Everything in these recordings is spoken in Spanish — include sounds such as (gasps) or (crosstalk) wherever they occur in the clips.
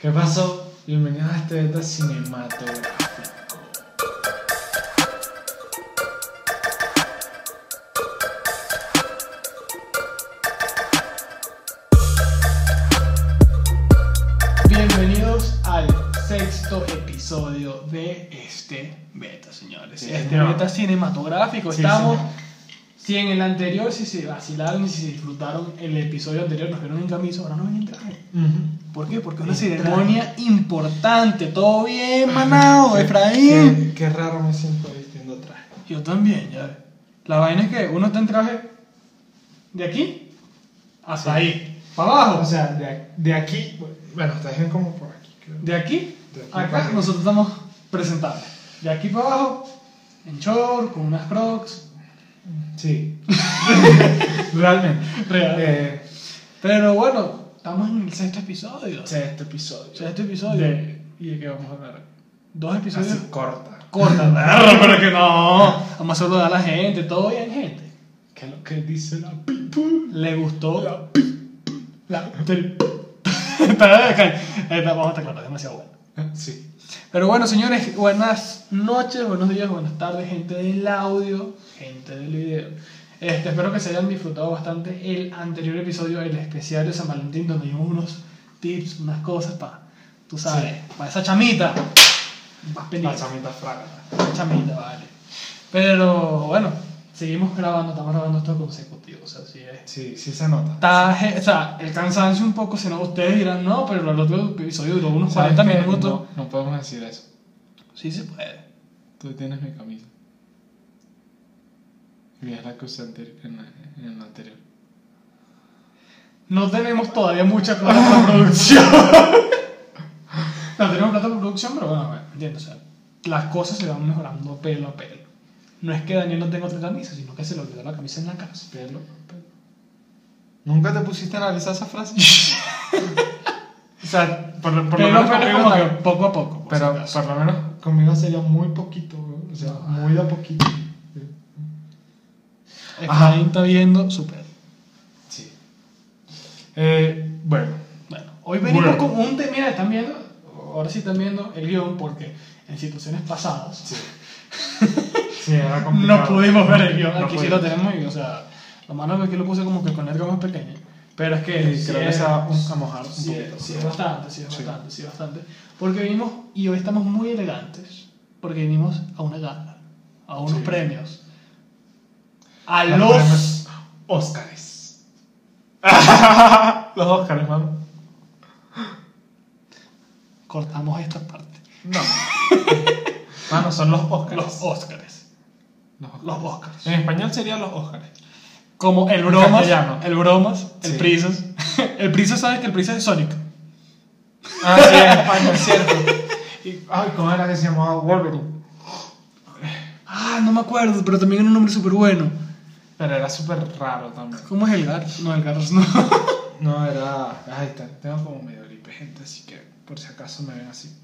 ¿Qué pasó? Bienvenidos a este beta cinematográfico. Bienvenidos al sexto episodio de este beta, señores. Sí, este señor. beta cinematográfico. Sí, Estamos. señor. Si en el anterior, si se vacilaron y si se disfrutaron el episodio anterior, nos vieron en camisa, ahora no ven en traje. ¿Por qué? Porque es una ceremonia importante. Todo bien, manado, Efraín. Qué, qué raro me siento vistiendo traje. Yo también, ya. La vaina es que uno está en traje de aquí hasta Sí. ahí. Para abajo. O sea, de, de aquí. Bueno, está bien como por aquí, creo. De aquí, De aquí acá. nosotros estamos presentables. De aquí para abajo, en short, con unas crocs. Sí. (laughs) Realmente. Real. Eh, Pero bueno, estamos en el sexto episodio. este episodio. Sexto episodio. De- ¿Y de qué vamos a hablar? Dos episodios Así corta. Perro, (laughs) pero que no. Vamos a saludar a la gente. Todo bien, gente. ¿Qué es lo que dice la people? ¿Le gustó? La La (laughs) Está- está- Vamos a estar claros, demasiado bueno. Sí. Pero bueno, señores, buenas noches, buenos días, buenas tardes, gente del audio, gente del video. Este, espero que se hayan disfrutado bastante el anterior episodio, el especial de San Valentín, donde dimos unos tips, unas cosas para, tú sabes, para esa chamita. Más La chamita fraga. Esa chamita, vale. Pero bueno, seguimos grabando, estamos grabando esto consecutivo, o sea, así es. Sí, sí se nota. Está, o sea, el cansancio un poco, si no, ustedes dirán, no, pero el otro episodio duró unos ¿Sabes 40 qué? minutos. No, no podemos decir eso. Sí se puede. Tú tienes mi camisa. Y es la que usé en, la- en el anterior. No tenemos todavía mucha plata para producción. (laughs) no tenemos plata para producción, pero bueno, bueno, entiendo. O sea, las cosas se van mejorando pelo a pelo. No es que Daniel no tenga otra camisa, sino que se le olvidó la camisa en la casa. Pelo. ¿Nunca te pusiste a analizar esa frase? (laughs) o sea, por, lo- menos como que poco a poco. si Pero por lo menos conmigo sería muy poquito, o sea, muy de a poquito. Efraín está viendo su pelo. Sí. Eh, bueno, Bueno, hoy venimos Bueno. con un tema. Mira, están viendo, ahora sí están viendo el guion, porque en situaciones pasadas sí. (laughs) Sí, era complicado. no pudimos ver el guion. No Aquí sí lo tenemos y, o sea, lo malo es que aquí lo puse como que con letra más pequeña. Pero es que. Sí creo que es- se va a mojar un Sí, poquito. sí, es bastante, sí, es Sí. bastante, sí, bastante. Porque vinimos y hoy estamos muy elegantes. Porque vinimos a una gala, a unos Sí. premios. A Los los. premios Óscares. (laughs) Los Óscares, mano. Cortamos esta parte. No. Mano, son los Óscares. Los Óscares. Los Óscares. En español serían los Óscares. Como el bromas, el bromas, el Sí. prisas. (laughs) el prisas, ¿sabes que el prisas es Sonic? Ah, sí, en España, es cierto. Y, ay, ¿cómo era que se llamaba Wolverine? Ah, no me acuerdo, pero también era un nombre súper bueno. Pero era súper raro también. ¿Cómo es el Garros? No, el Garros no. (laughs) No, era. Ay, está- tengo como medio gripe, gente, así que por si acaso me ven así.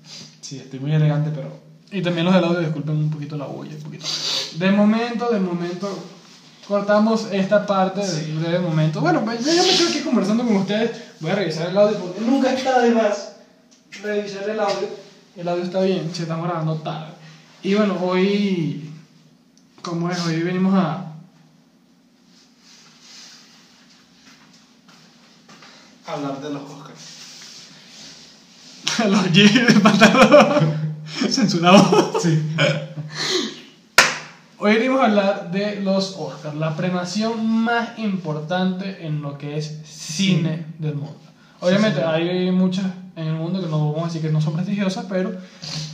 Sí, estoy muy elegante, pero. Y también los del audio, disculpen un poquito la bulla, un poquito. De momento, de momento, cortamos esta parte Sí. de breve momento. Bueno, pues yo ya me quedo aquí conversando con ustedes. Voy a revisar el audio porque nunca está de más revisar el audio. El audio está bien, se estamos grabando tarde. Y bueno, hoy, como es, hoy venimos a... Hablar de los Óscares. a (laughs) los jeans de pantalón (laughs) censurado. Sí. (laughs) Hoy venimos a hablar de los Oscars, la premiación más importante en lo que es cine del mundo. Obviamente Sí, sí. hay muchas en el mundo que no vamos a decir que no son prestigiosas, pero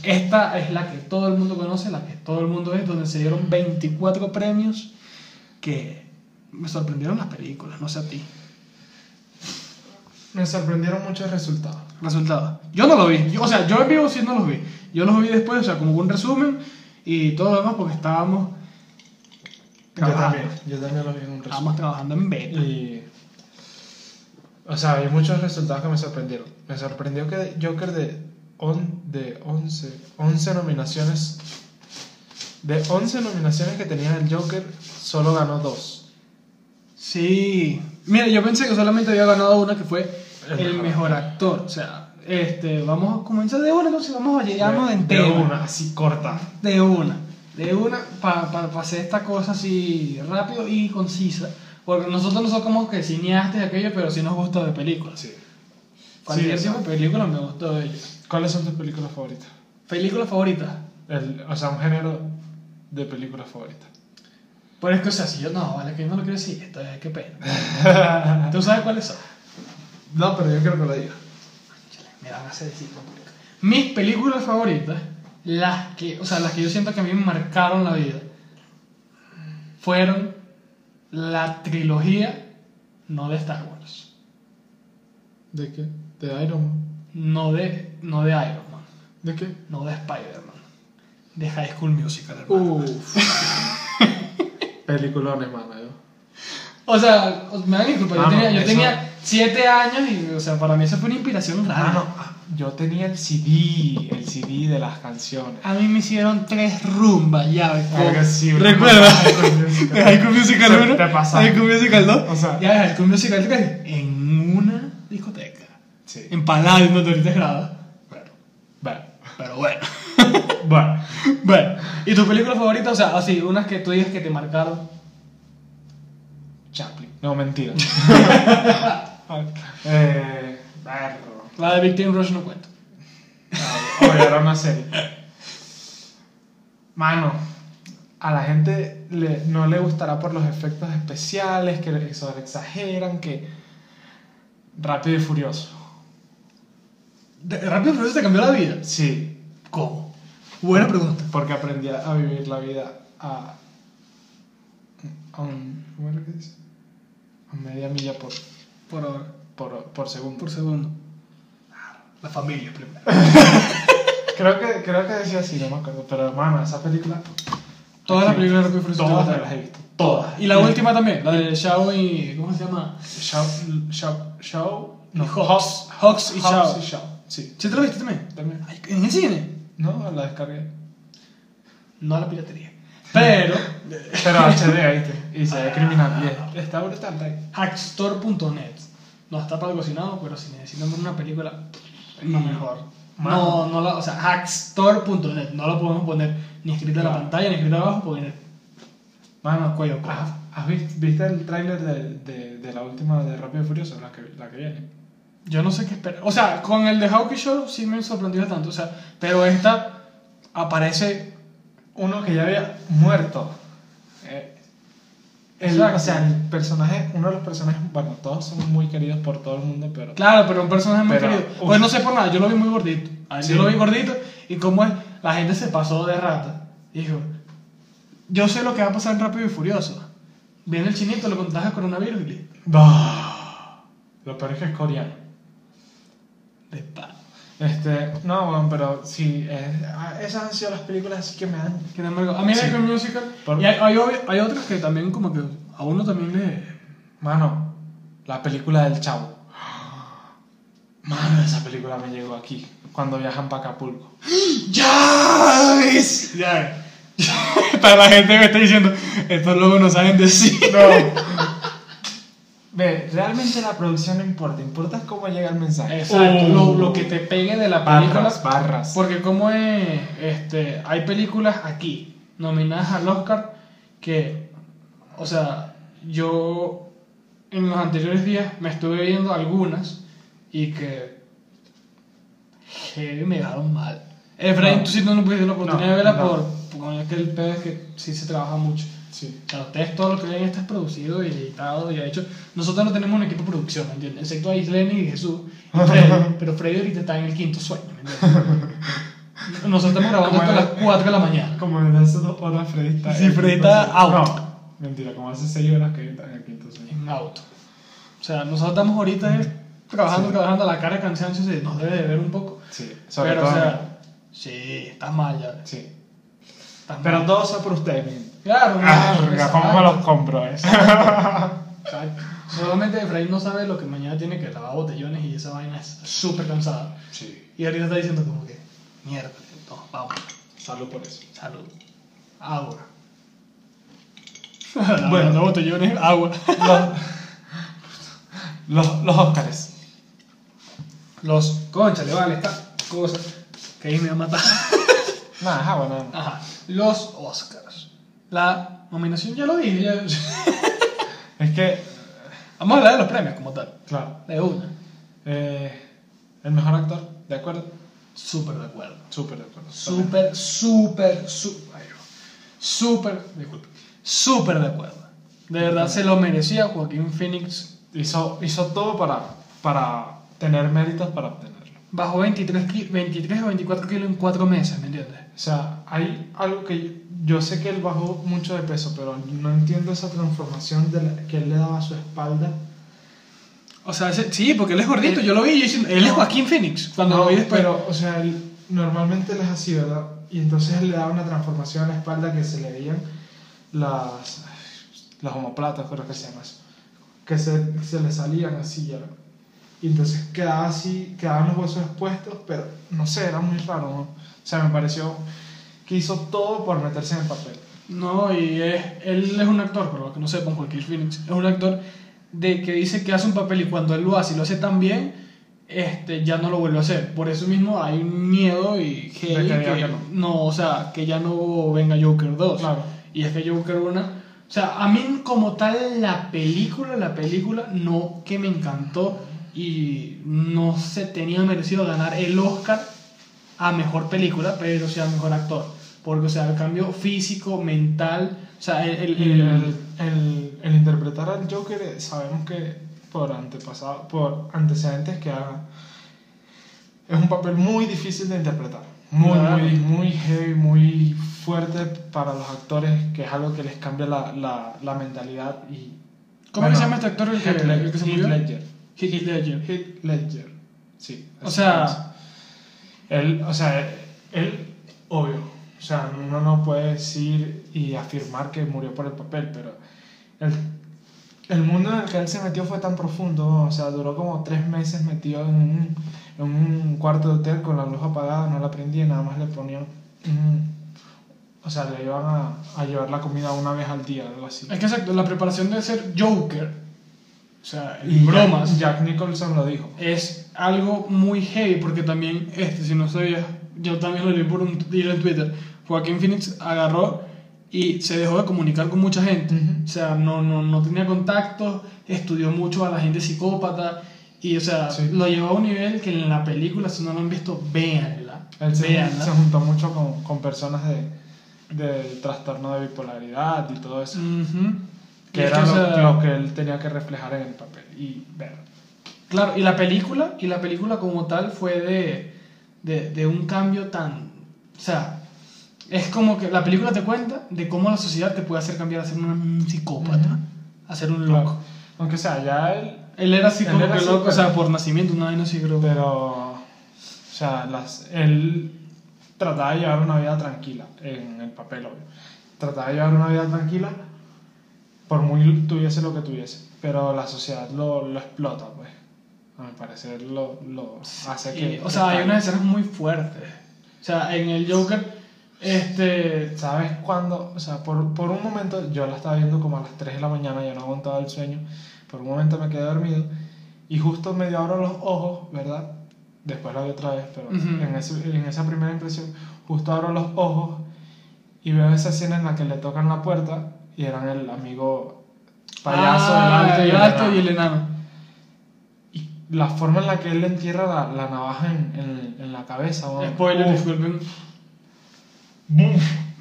esta es la que todo el mundo conoce, la que todo el mundo es, donde se dieron 24 premios que me sorprendieron las películas, no sé a ti. Me sorprendieron muchos resultados. Resultados. Yo no lo vi, yo- o sea, yo en vivo sí no los vi. Yo los vi después, o sea, como un resumen y todo lo demás porque estábamos Yo trabajando. también. Yo también lo vi en un resumen. Estábamos trabajando en beta. Y. O sea, hay muchos resultados que me sorprendieron. Me sorprendió que Joker de, on, de 11, 11 nominaciones. De 11 nominaciones que tenía el Joker, solo ganó dos. Sí. Mira, yo pensé que solamente había ganado una que fue El el mejor mejor actor. O sea, este, vamos a comenzar de una, entonces vamos a llegarnos en de tema. una, así corta. De una. De una, para hacer esta cosa así rápido y concisa. Porque nosotros no somos como que cineastas y aquello, pero sí nos gusta de películas. Sí. Cualquier Sí, tipo de película me gusta de ellos. ¿Cuáles son tus películas favoritas? ¿Película favorita? El, o sea, un género de películas favoritas. Pero es que, o sea, si yo no, vale, que yo no lo quiero decir, esto es qué pena. (laughs) ¿Tú sabes cuáles son? no, pero yo quiero que lo digas. Me van a hacer decir. Mis películas favoritas, las que, o sea, las que yo siento que a mí me marcaron la vida, fueron la trilogía, no de Star Wars, ¿De qué? ¿De Iron Man? no de, no de Iron Man, ¿De qué? no de Spider-Man, de High School Musical, hermano. Uff. (laughs) Peliculones, mano. Yo. O sea, me dan disculpa, yo, Ah, tenía, yo tenía siete años y, o sea, para mí eso fue una inspiración rara. Mano, ah, yo tenía el CD, el CD de las canciones. A mí me hicieron tres rumbas, ya ves. Verga, como- sí, Musical. De High School Musical (laughs) Se 1. te pasa. High School Musical 2. O sea- ya High School Musical 3 en una discoteca. Sí. En Palladium, donde ahorita es grada. Bueno, Bueno. pero bueno. (laughs) Bueno. bueno. ¿Y tu película favorita? O sea, así, unas que tú digas que te marcaron. Chaplin. No, mentira. (laughs) eh. La de Victim Rush no cuento. Oye, era una serie. Mano, a la gente le- no le gustará por los efectos especiales, que le exageran, que. Rápido y furioso. Rápido y Furioso te cambió la vida. Sí, ¿Cómo? Buena pregunta. porque aprendí a vivir la vida a. a un. ¿Cómo era que dice? A media milla por, Por hora. por, por segundo. Por segundo. La familia primero. (laughs) Creo que, creo que decía así, no me acuerdo. Pero hermano, esa película. Todas las películas de Rápido y. Todas las he visto. Todas. Y la última también, la de Shao y. ¿Cómo se llama? Shao. Shao. Shao. Y Hawks. Hawks y Shao. y Shao. Sí. ¿Sí te lo viste también? También. Ay, ¿En el cine? No, la descargué. No a la piratería. Pero. (laughs) Pero HD, ¿viste? Y se ve criminal. Y es- está brutal. Hackstore.net. No está patrocinado, pero si necesitan ver una película, es lo mejor. No, no la, o sea, hackstore.net. No lo podemos poner ni escrito en la pantalla ni escrito abajo porque Mano, Cuello, ¿has, has visto, viste el tráiler de, de, de la última de Rápido y Furioso? La que, la que viene. yo no sé qué esperar. O sea, con el de Hawkeye Show sí me sorprendió tanto. O sea, pero esta aparece. Uno que ya había muerto. Eh, el, o sea, el personaje, uno de los personajes, bueno, todos son muy queridos por todo el mundo, pero. Claro, pero un personaje muy Pero, querido. uf. Pues no sé por nada, yo lo vi muy gordito. Sí. Yo lo vi gordito y como es, la gente se pasó de rata. Dijo, yo sé lo que va a pasar en Rápido y Furioso. Viene el chinito, le contagia coronavirus y. Lo peor es que es coreano. De pa. Este, no, bueno, pero sí, eh, ah, esas han sido las películas que me han. Que me- A mí me. High Musical. Por- Y hay, hay, hay otras que también como que a uno también le... Mano, la película del chavo. Mano, esa película me llegó aquí, cuando viajan para Acapulco. (gasps) ¡Ya! Ya. (laughs) Para la gente me está diciendo, estos locos no saben decir. No. (laughs) Ve, realmente la producción no importa, importa cómo llega el mensaje. Exacto, Uh, lo, lo que te pegue de la película. barras, barras. Porque como es, este, hay películas aquí nominadas al Oscar que, o sea, yo en los anteriores días me estuve viendo algunas y que, me dejaron mal. Efraín, No. tú sí no tuviste la oportunidad No, de verla no. por, por es que el pedo es que sí se trabaja mucho. Sí. O sea, ustedes todo lo que ven esto es producido y editado y hecho nosotros no tenemos un equipo de producción, ¿me entiendes? Excepto a Isleni y Jesús y (laughs) Freddy, pero Freddy ahorita está en el quinto sueño, ¿me entiendes? Nosotros estamos grabando Como esto a las era- 4 de la mañana. Como desde hace dos horas Freddy está. Sí, Freddy está out. No, mentira, como hace seis horas que está en el quinto sueño. en auto. O sea, nosotros estamos ahorita eh, trabajando, Sí. trabajando, la cara de cansancio se nos debe de ver un poco. Sí, sobre pero, todo. o sea, sí, estás mal ya. sí. Estás Pero mal. todo sea por ustedes. Claro, Ah, no, verga, ¿cómo me los compro, eh? exacto. Solamente Efraín no sabe lo que mañana tiene que lavar botellones y esa vaina es súper cansada. Sí. Y ahorita está diciendo como que, mierda, no, vamos, Salud por eso. salud, agua. (laughs) Bueno. bueno, botellones, agua. Los, los, los Óscares. Los. Conchale, vale, esta cosa que ahí me va a matar. Nada, es agua, nada. Ajá. Los Oscars. La nominación ya lo dije. ya- Es que, Vamos a hablar de los premios como tal. claro, De una. eh, el mejor actor, ¿de acuerdo? Súper de acuerdo. Súper de acuerdo. Súper, súper, súper. Súper, disculpe. Súper de acuerdo. De verdad se lo merecía Joaquín Phoenix. Hizo, hizo todo para, para tener méritos para obtenerlo. Bajó 23, ki- 23 o 24 kilos en 4 meses, ¿me entiendes? O sea, hay algo que yo, yo sé que él bajó mucho de peso, pero no entiendo esa transformación de la- que él le daba a su espalda. O sea, ese- sí, porque él es gordito, yo lo vi yo diciendo, él es Joaquín Phoenix. Cuando No, lo vi después. Pero, o sea, él- normalmente él es así, ¿verdad? Y entonces él le daba una transformación a la espalda que se le veían las, las homoplatas, creo que se llama eso. Que se, se le salían así ya. Y entonces quedaba así, quedaban los huesos expuestos, pero no sé, era muy raro, ¿no? O sea, me pareció que hizo todo por meterse en el papel. No, y es, él es un actor, pero los que no sepan, Joaquín Phoenix es un actor de que dice que hace un papel y cuando él lo hace y lo hace tan bien, este, ya no lo vuelve a hacer. Por eso mismo hay un miedo y que, que que no. no, o sea, que ya no venga Joker 2. Claro. Y es que Joker 1, o sea, a mí como tal la película, la película no que me encantó y no se tenía merecido ganar el Oscar a mejor película, pero sí a mejor actor. Porque, o sea, el cambio físico, mental, o sea, el, el- el- el, interpretar al Joker, eh, sabemos que por antepasado, por antecedentes que haga, es un papel muy difícil de interpretar. Muy, Claro. muy, muy heavy, muy fuerte para los actores, que es algo que les cambia la, la, la mentalidad. Y, ¿Cómo que se llama este actor el que- Heath? Ledger. Heath Ledger. Heath Ledger. Sí. O sea- es. Él, o sea, él, obvio, o sea, uno no puede decir y afirmar que murió por el papel, pero el, el mundo en el que él se metió fue tan profundo, o sea, duró como tres meses metido en un, en un cuarto de hotel con la luz apagada, no la prendía, nada más le ponían, un- o sea, le iban a, a llevar la comida una vez al día, algo así. Es que exacto, la preparación de ser Joker, o sea, en bromas, Jack, Nicholson lo dijo. es algo muy heavy porque también, este, si no sabías, yo también lo leí por un hilo en Twitter, Joaquín Phoenix agarró y se dejó de comunicar con mucha gente, Ujú. o sea, no, no, no tenía contactos, estudió mucho a la gente psicópata y, o sea, Sí. lo llevó a un nivel que en la película, si no lo han visto, véanla, Él se, véanla. se juntó mucho con, con personas de, del trastorno de bipolaridad y todo eso. Ujú. Y Que era o lo, lo que él tenía que reflejar en el papel. Y ver. Claro, y la película, y la película como tal fue de, de, de un cambio tan... O sea, es como que la película te cuenta de cómo la sociedad te puede hacer cambiar a ser un, psicópata, Ujú. a ser un loco. Aunque sea, ya él. Él era así Él como era que loco, o sea, por nacimiento, una vaina así creo. Pero. O sea, las, él trataba de llevar una vida tranquila en el papel, obvio. Trataba de llevar una vida tranquila por muy tuviese lo que tuviese. Pero la sociedad lo, lo explota, pues. A mi parecer, lo, lo hace que. o sea, hay unas escenas muy fuertes. O sea, en el Joker, este... ¿Sabes cuándo? O sea, por, por un momento yo la estaba viendo como a las 3 de la mañana, yo no aguantaba el sueño. Por un momento me quedé dormido y justo medio abro los ojos, ¿verdad? Después la vi otra vez, pero Ujú. en, ese- en esa primera impresión, justo abro los ojos y veo esa escena en la que le tocan la puerta y eran el amigo payaso, Ah, el alto y el, alto y enano. el enano. Y la forma en la que él le entierra la, la navaja en, en, en la cabeza. ¿no? Spoiler, disculpen.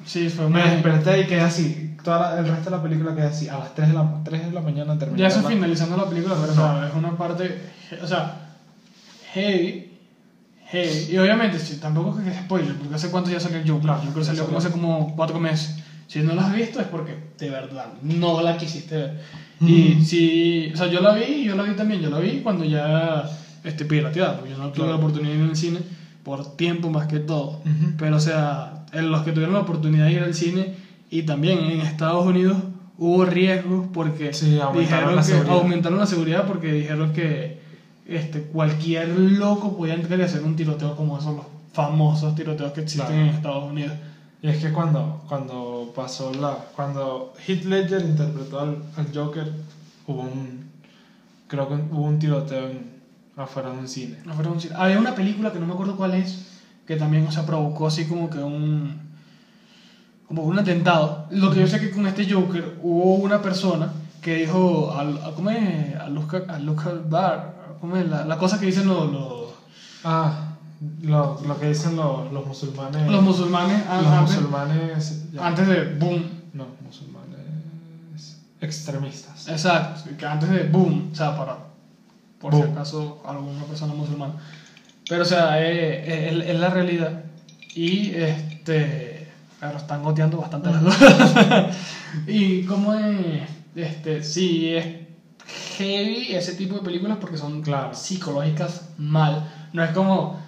Sí, fue Me desperté y quedé así. Toda la- el resto de la película quedé así. A las 3 de la, 3 de la mañana terminé. Ya eso la- finalizando la película, pero No. o sea, es una parte, o sea, heavy, heavy. Y obviamente, sí, tampoco es que es spoiler, porque hace cuánto ya salió el Joker. Claro, Yo creo que salió ya como salió. hace como cuatro meses. Si no la has visto es porque de verdad no la quisiste ver. Mm. Y si, o sea, yo la vi, yo la vi también, yo la vi cuando ya este, pirateada, porque yo no tuve Claro. la oportunidad de ir al cine por tiempo más que todo. Ujú. Pero, o sea, en los que tuvieron la oportunidad de ir al cine y también en Estados Unidos hubo riesgos porque Sí, aumentaron dijeron la que seguridad. aumentaron la seguridad porque dijeron que este, cualquier loco podía entrar y hacer un tiroteo como esos los famosos tiroteos que existen Claro. en Estados Unidos. Y es que cuando, cuando pasó la. Cuando Heath Ledger interpretó al, al Joker, hubo un. Creo que hubo un tiroteo en, afuera de un cine. Afuera de un cine. Había una película que no me acuerdo cuál es, que también, o sea, provocó así como que un. como un atentado. Lo que yo sé que con este Joker hubo una persona que dijo. Al, a, ¿Cómo es? A Luca, a Luca Bar. ¿Cómo es? La, la cosa que dicen los. los Ah, lo, lo que dicen los, los musulmanes. los musulmanes Los an- antes, musulmanes. ya. antes de boom. No, musulmanes extremistas. Exacto, que antes de boom, o sea, para por Boom. si acaso alguna persona musulmana. Pero, o sea, es, es- es la realidad. Y este. Claro, están goteando bastante las cosas. (laughs) y como es. Este, sí, es heavy ese tipo de películas porque son Claro. psicológicas mal. No es como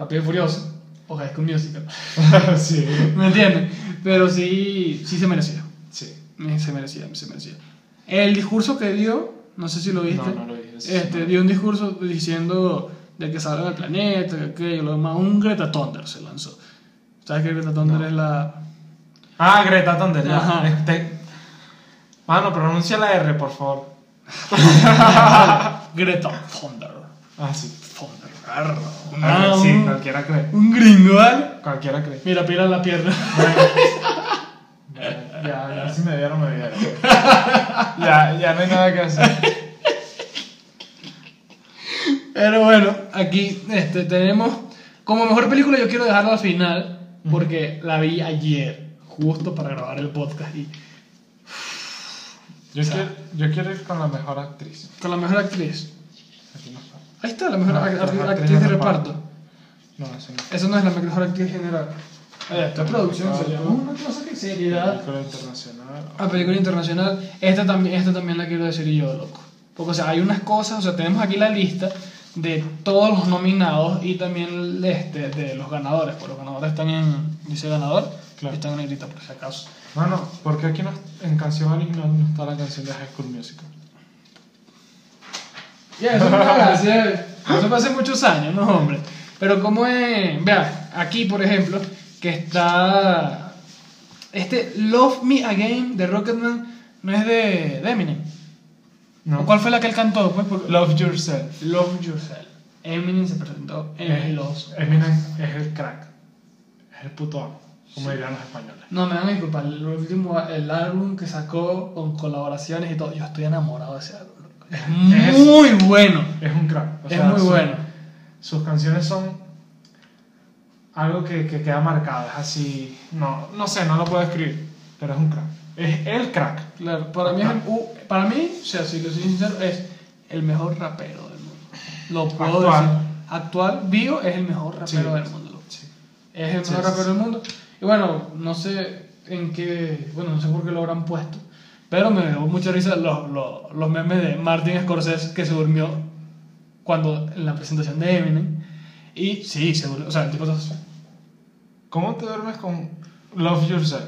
Rápido y Furioso o High School Musical. (laughs) sí. (laughs) ¿Me entienden? Pero sí, sí se merecía. Sí. Se merecía, se merecía. El discurso que dio, no sé si lo viste, No, no lo vi, este, no. dio un discurso diciendo de que salgan al planeta, que aquello, lo demás. Un Greta Thunder se lanzó. ¿Sabes que Greta Thunder No. es la... Ah, Greta Thunberg, ya. Ajá. Este... Mano, pronuncia la R, por favor. (laughs) Greta Thunder. Ah, sí. Ah, Ah, sí, un, cualquiera cree. un gringo, ¿vale? Cualquiera cree. Mira, pira la pierna. (laughs) Ya, ya, ya, si me vieron, me vieron. (laughs) ya, ya no hay nada que hacer. Pero bueno, aquí este, tenemos como mejor película yo quiero dejarla al final porque la vi ayer justo para grabar el podcast y Yo, O sea- quiero, yo quiero ir con la mejor actriz. con la mejor actriz. Aquí no. Ahí está la mejor No, act- actriz, de de reparto. No, no. Eso no es la mejor actriz general. Esta producción se llama una cosa que seriedad. Película internacional. A película internacional, esta también, esta también la quiero decir yo, loco. Porque, o sea, hay unas cosas, o sea, tenemos aquí la lista de todos los nominados y también este, de los ganadores. Pues los ganadores están en, dice ganador, Claro. están en negrita por si acaso. Mano, ¿por qué aquí no, en canción original no está la canción de High School Musical? Ya, eso fue hace, eso fue hace muchos años, ¿no, hombre? Pero como es, vea, aquí por ejemplo, que está este Love Me Again de Rocketman, no es de, de Eminem. No. ¿O ¿Cuál fue la que él cantó? Pues, porque- Love Yourself. Love Yourself. Eminem se presentó en Eh, los... Eminem es el crack. Es el puto amo, como dirían los españoles. No, me van a disculpar, el último, el álbum que sacó con colaboraciones y todo, yo estoy enamorado de ese álbum. Es Es- muy bueno. Es un crack. o Es sea, muy su- bueno. Sus canciones son algo que, que queda marcado. Es así. No, no sé, no lo puedo escribir, pero es un crack. Es el crack. Claro, para mí, es el- uh, para mí, o sea, si lo soy sincero, es el mejor rapero del mundo. Lo puedo Actual. decir. Actual, Bio es el mejor rapero Sí. del mundo. Sí. Es el Sí, mejor rapero del mundo. Y bueno, no sé en qué, bueno, no sé por qué lo habrán puesto, pero me dio mucha risa los, los, los memes de Martin Scorsese que se durmió cuando en la presentación de Eminem. Y sí, se durmió, o sea, el tipo se- ¿Cómo te duermes con Love Yourself?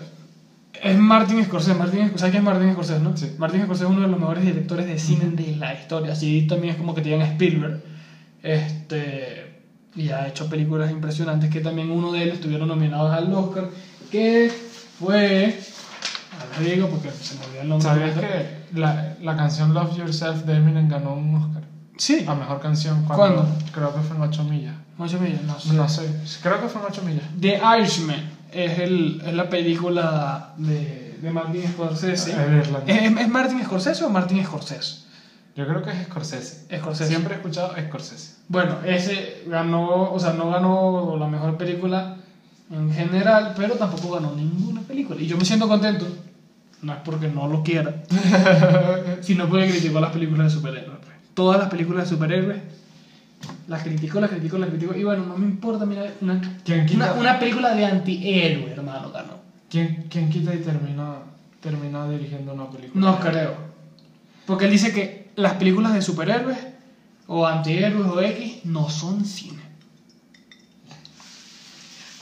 Es Martin Scorsese, Martin, ¿sabes quién es Martin Scorsese, no? Sí. Martin Scorsese es uno de los mejores directores de cine de la historia, así también es como que te digan Spielberg, este, y ha hecho películas impresionantes que también uno de ellos estuvieron nominados al Oscar, que fue, les digo porque se me olvidó el nombre. ¿Sabías que la, la canción Love Yourself de Eminem ganó un Oscar? Sí, A mejor canción. ¿Cuándo? Creo que fue en 8 millas. ocho millas, no sé. No sé, creo que fue en 8 millas. The Irishman es, el, es la película de, de Martin Scorsese. ¿Es, ¿Es Martin Scorsese o Martin Scorsese? Yo creo que es Scorsese. Scorsese. Siempre he escuchado Scorsese. Bueno, ese ganó, o sea, no ganó la mejor película en general, pero tampoco ganó ninguna película. Y yo me siento contento, no es porque no lo quiera, (laughs) sino porque criticó las películas de superhéroes. pues. Todas las películas de superhéroes las critico, las critico, las critico. Y bueno, no me importa, mira, una, ¿Quién quita? una, una película de antihéroe, hermano, ganó. ¿Quién, quién quita y termina, termina dirigiendo una película? No creo. Porque él dice que las películas de superhéroes o antihéroes o X no son cine.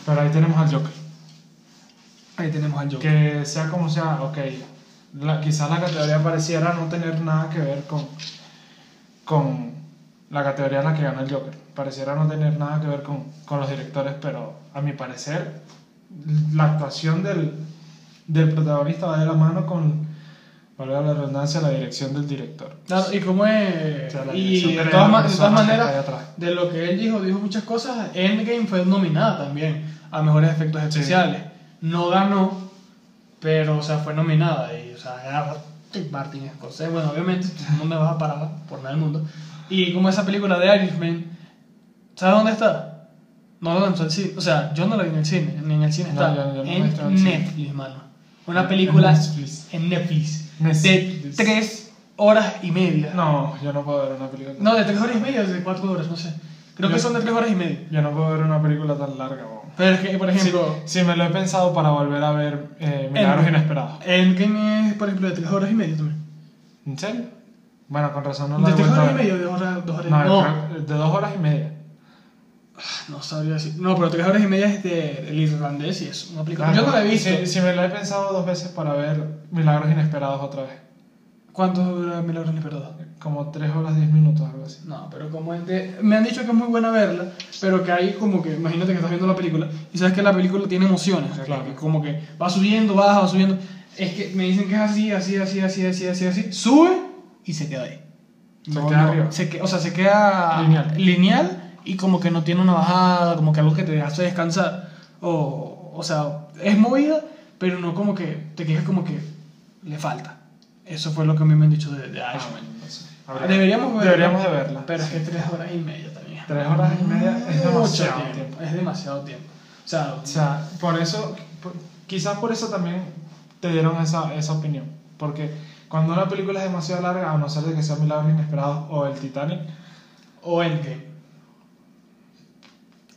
Pero ahí tenemos al Joker. Ahí tenemos al Joker. Que sea como sea, ok. La, quizás la categoría pareciera no tener nada que ver con, con la categoría en la que gana el Joker. Pareciera no tener nada que ver con, con los directores, pero a mi parecer la actuación del, del protagonista va de la mano con, valga la redundancia, la dirección del director. Claro, y como es. O sea, la y de de todas, ma- de todas maneras, de lo que él dijo, dijo muchas cosas. Endgame fue nominada también a mejores efectos especiales. No ganó, pero, o sea, fue nominada. Y, o sea, era Martin Scorsese. Bueno, obviamente, no me vas a parar por nada del mundo. Y como esa película de Irishman, ¿sabes dónde está? No lo lanzó el cine. O sea, yo no la vi en el cine. Ni en el cine No, está. yo- yo no la en en el cine. Netflix, mano. Una película En Netflix. en Netflix. Netflix. De tres horas y media. No, yo no puedo ver una película No, de tres horas y media de cuatro horas, no sé. Creo Yo- que son de tres horas y media. Yo no puedo ver una película tan larga, bo. Pero es que, por ejemplo, Sí, sí, me lo he pensado para volver a ver eh, Milagros En- Inesperados. Endgame es, por ejemplo, de tres horas y media también. ¿En serio? Bueno, con razón no la ¿De he tres horas y media o de horas, dos horas y No, media? No, de dos horas y media. no sabría decir. No, pero tres horas y media es de el irlandés y es una película. Ah, Yo no la he visto. Sí, sí, me lo he pensado dos veces para ver Milagros Inesperados otra vez. ¿Cuánto dura Milagros Inesperados? Como tres horas, diez minutos, algo así. No, pero como es de... Me han dicho que es muy buena verla, pero que hay como que... Imagínate que estás viendo la película y sabes que la película tiene emociones. O sea, Claro. que como que va subiendo, baja, va subiendo. Es que me dicen que es así, así, así, así, así, así, así. Sube y se queda ahí. Se queda arriba. Se que- o sea, se queda Lineal. lineal y como que no tiene una bajada, como que algo que te hace descansar. O, o sea, es movida, pero no como que te quejas como que le falta. Eso fue lo que a mí me han dicho de, de Ah, Irishman. bueno, no sé. Habría- Deberíamos verla. Deberíamos de verla. Pero es que tres horas y media también. Tres horas y media es Mucho demasiado tiempo. Es demasiado tiempo. O sea, O sea, por eso, por- quizás por eso también te dieron esa, esa opinión. Porque cuando una película es demasiado larga, a no ser de que sea Milagros Inesperados o El Titanic, o Endgame.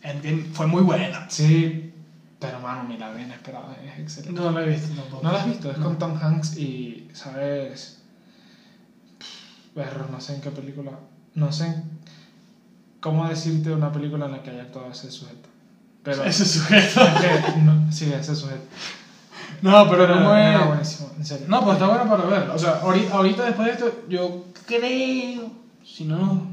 Endgame fue muy buena. sí, pero mano, Milagros Inesperados es excelente. No la he visto tampoco. ¿No la has visto? Es No. con Tom Hanks y, ¿sabes? Perro, no sé en qué película. No sé cómo decirte una película en la que haya actuado ese sujeto. Pero (laughs) Ese sujeto. (laughs) es que, no, sí, ese sujeto. No, pero como era es. buenísimo, en serio. No, pues está bueno para verla. O sea, ahorita, ahorita después de esto, yo creo. Si no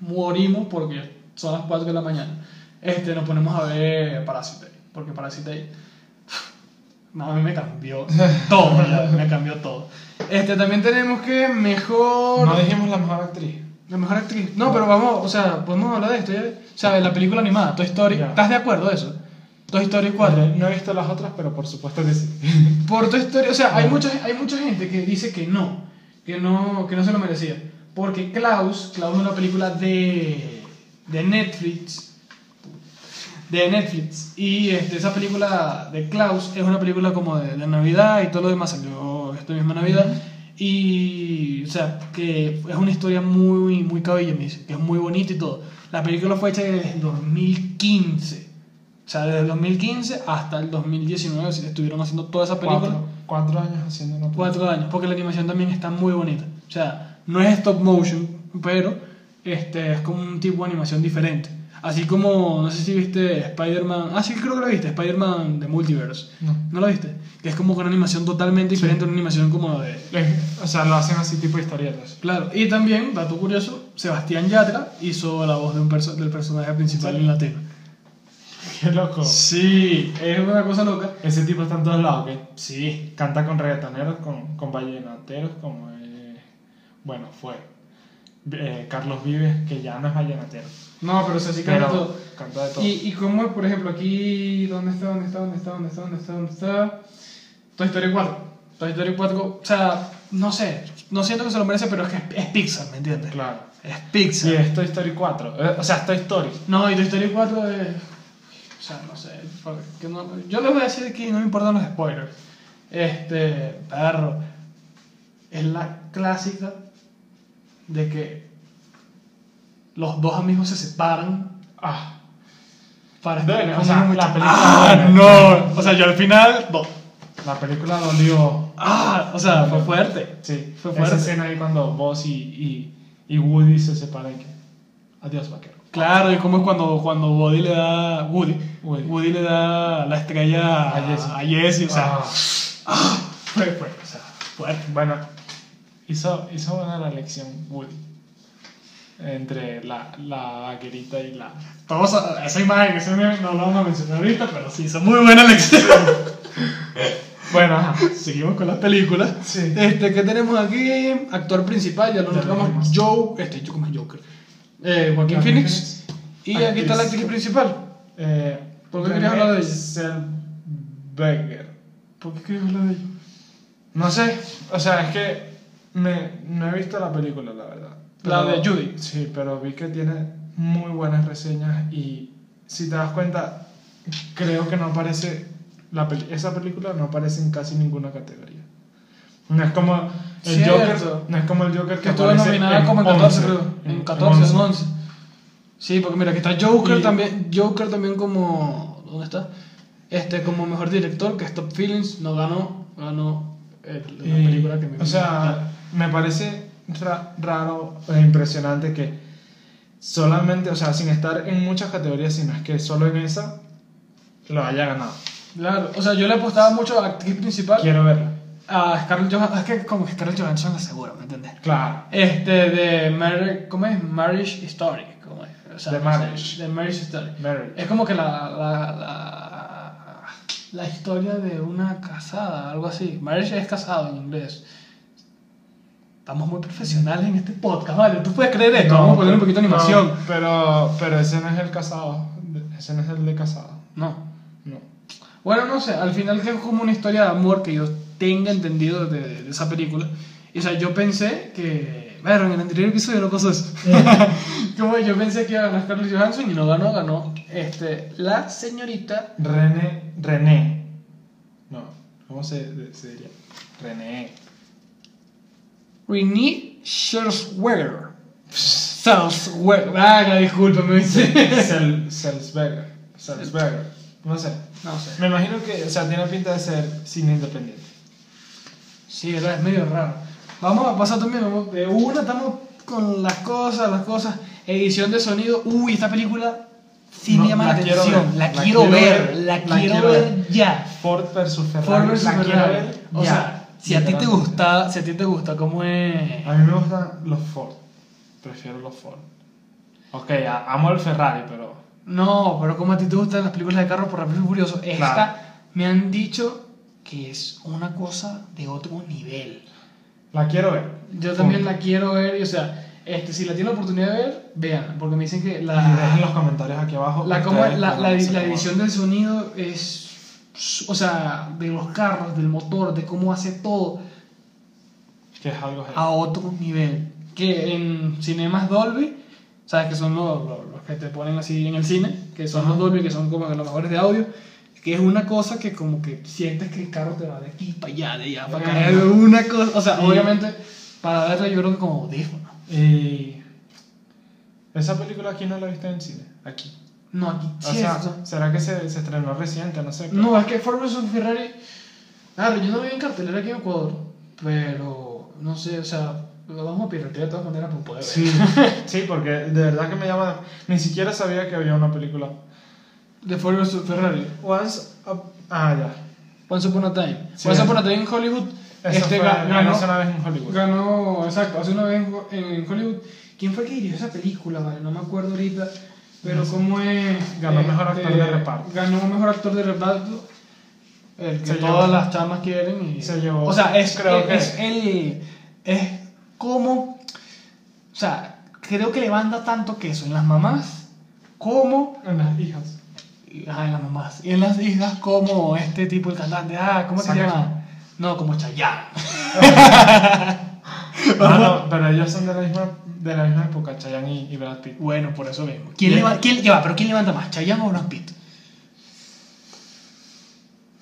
morimos porque son las 4 de la mañana, este, nos ponemos a ver Parasite. Porque Parasite. (sighs) No, a mí me cambió (laughs) todo, ya, me cambió todo. Este, también tenemos que mejor. No dijimos la mejor actriz. La mejor actriz. No, pero vamos, o sea, podemos hablar de esto ya. O sea, de la película animada, Toy Story. Ya. ¿Estás de acuerdo de eso? Toy Story 4. No he visto las otras, pero por supuesto que sí. (laughs) Por Toy Story, o sea, hay mucha, hay mucha gente que dice que no, que no, que no se lo merecía. Porque Klaus, Klaus es una película de, de Netflix. De Netflix. Y este, esa película de Klaus es una película como de, de Navidad y todo lo demás salió esta misma Navidad. Y, o sea, que es una historia muy, muy cabilla, me dice, que es muy bonita y todo. La película fue hecha desde el 2015. O sea, desde el 2015 hasta el 2019 estuvieron haciendo toda esa película. Cuatro, cuatro años haciendo una película. Cuatro años, porque la animación también está muy bonita. O sea, no es stop motion, pero este, es como un tipo de animación diferente. Así como, no sé si viste Spider-Man. Ah, sí, creo que lo viste, Spider-Man de Multiverse. No. ¿No lo viste? Que es como una animación totalmente diferente, una animación como de. O sea, lo hacen así tipo historietas. Claro, y también, dato curioso, Sebastián Yatra hizo la voz de un perso- del personaje principal en latino. (laughs) Qué loco. Sí, es una cosa loca. Ese tipo está en todos lados, ¿qué? Sí, Canta con reggaetoneros, con, con vallenateros, como. eh, bueno, fue. eh, Carlos Vives, que ya no es vallenatero. No, pero o sea, sí canta Pero todo. canta de todo. Y, y cómo es, por ejemplo, aquí, ¿dónde está, dónde está, dónde está, dónde está, dónde está, dónde está? Toy Story 4. Toy Story 4, o sea, no sé, no siento que se lo merece, pero es que es, es Pixar, ¿me entiendes? Claro. Es Pixar. Sí, es Toy Story 4. eh, o sea, es Toy Story. No, y Toy Story 4 es... O sea, no sé, porque no- yo les voy a decir que no me importan los spoilers. Este, perro, es la clásica de que los dos amigos se separan Ah, para o sea, la película Ah, no, o sea, yo al final, no. la película dolió. Ah, o sea, fue fuerte. Sí, Fue Esa fuerte. escena ahí cuando Buzz y, y, y Woody se separan. que, Adiós, vaquero. Claro, y como es cuando, cuando Woody le da. Woody. Woody. Woody le da la estrella A Jesse. a Jesse, o sea. Ah. ah, fue, fue, o sea, fuerte. Bueno, hizo, hizo buena la elección Woody. Entre la, la vaquerita y la. Todos, esa imagen, meme no lo vamos a mencionar ahorita, pero sí, hizo muy buena elección. (laughs) Bueno, ajá, seguimos con las películas. Sí. Este, ¿qué tenemos aquí? Actor principal, ya lo nombramos. Joe, este, yo como Joker. Eh, Phoenix. Y aquí está la actriz principal. Eh, ¿Por qué querías hablar de ella? ¿Por qué quieres hablar de ello? No sé, o sea, es que me, no he visto la película, la verdad. La de Judy. Sí, pero vi que tiene muy buenas reseñas y si te das cuenta, creo que no aparece, la peli- esa película no aparece en casi ninguna categoría. No es como el Cierto. Joker, no es como el Joker que, Que estuvo nominada en como en 14, 11, creo. En 14, en 11. Sí, porque mira, aquí está Joker Y- también. Joker también como. ¿Dónde está? Este, como mejor director, que es Top Feelings, no ganó. Ganó el- la Y, película que me O sea, me parece ra- raro e impresionante que solamente, o sea, sin estar en muchas categorías, sino es que solo en esa lo haya ganado. Claro, o sea, yo le apostaba mucho a actriz principal. Quiero verla. A Scarlett Johansson. Es que como Scarlett Johansson la seguro, ¿me entiendes? Claro. Este, de. Mar ¿Cómo es? Marriage Story. ¿Cómo es? O sea, The no sé, Marriage. The Marriage Story. Marriage. Es como que la, la, la, la historia de una casada, algo así. Marriage es casado en inglés. Estamos muy profesionales en este podcast, ¿vale? ¿Tú puedes creer esto? Vamos a poner un poquito de no, animación. pero, pero ese no es el casado. Ese no es el de casado. No. No. Bueno, no sé, al final es como una historia de amor que yo tenga entendido de, de esa película. Y o sea, yo pensé que. Bueno, en el anterior episodio no pasó eso. (laughs) como yo pensé que iba a ganar Scarlett Johansson y no ganó, ganó este, la señorita René. René. No. ¿Cómo se, se diría? René. Renée Zellweger. Zellweger. Ah, discúlpame. Sel- Selsberger. Selsberger. No sé. no sé. Me imagino que, o sea, tiene pinta de ser cine independiente. Sí, es medio raro. Vamos a pasar también, vamos, de una estamos con las cosas, las cosas. Edición de sonido. Uy, esta película sí No, me llama la, la quiero atención. ver, La, la quiero ver, ver, la, la quiero, ver, ya. Ford versus Ferrari. Ford versus La quiero ver O ya. sea, si a ti te gusta, si a ti te gusta cómo es. A mí me gustan los Ford. Prefiero los Ford. Ok, a- amo el Ferrari, pero. No, pero como a ti te gustan las películas de carros por Rápido y Furioso, esta Claro. me han dicho que es una cosa de otro nivel. La quiero ver. Yo también la quiero ver y, o sea, este, si la tienen la oportunidad de ver, vean, porque me dicen que Y dejen la, los comentarios aquí abajo. la, cómo- ustedes la, cómo la- se la edición del sonido es, o sea, de los carros, del motor, de cómo hace todo Que es algo. a otro nivel. Que en cinemas Dolby, sabes que son los, los- los que te ponen así en el cine, que son los Dolby, que son como los mejores de audio, que es una cosa que como que sientes que el carro te va de aquí para allá, de allá para acá. Ajá. Es una cosa, o sea, Y- obviamente para verla yo creo que como audífono. Y. Esa película aquí no la viste en cine. Aquí. No, aquí O sí sea, es- ¿será que se, se estrenó reciente? No sé. pero- No, es que Ford vs Ferrari. Claro, yo no vi en cartelera aquí en Ecuador, pero no sé, o sea, lo vamos a piratear de todas maneras por poder ver. Sí, (laughs) sí, porque de verdad que me llama. Ni siquiera sabía que había una película. De Ford vs Ferrari. Once. Up- Ah, ya. Once Upon a Time. Sí. Once Upon a Time en Hollywood. Eso este, fue, ganó ganó, una vez en Hollywood. ganó, exacto, hace una vez en, en Hollywood. ¿Quién fue que dirigió esa película? Vale? No me acuerdo ahorita. Pero No sé. cómo es. este, Ganó mejor actor de reparto. Ganó mejor actor de reparto. El que Se todas llevó- las chamas quieren. Y, se llevó- O sea, es, creo es, que- es el. Es como. O sea, creo que levanta tanto queso en las mamás como En las hijas. Ajá, en las mamás. Y en las hijas, como este tipo, el cantante. Ah, ¿cómo se llama? No, como Chayanne. (laughs) Ah, no, pero ellos son de la misma, de la misma época, Chayanne y, y Brad Pitt. Bueno, por eso mismo. ¿Quién, Bien. leva- quién, va, pero ¿quién levanta más? ¿Chayanne o Brad Pitt?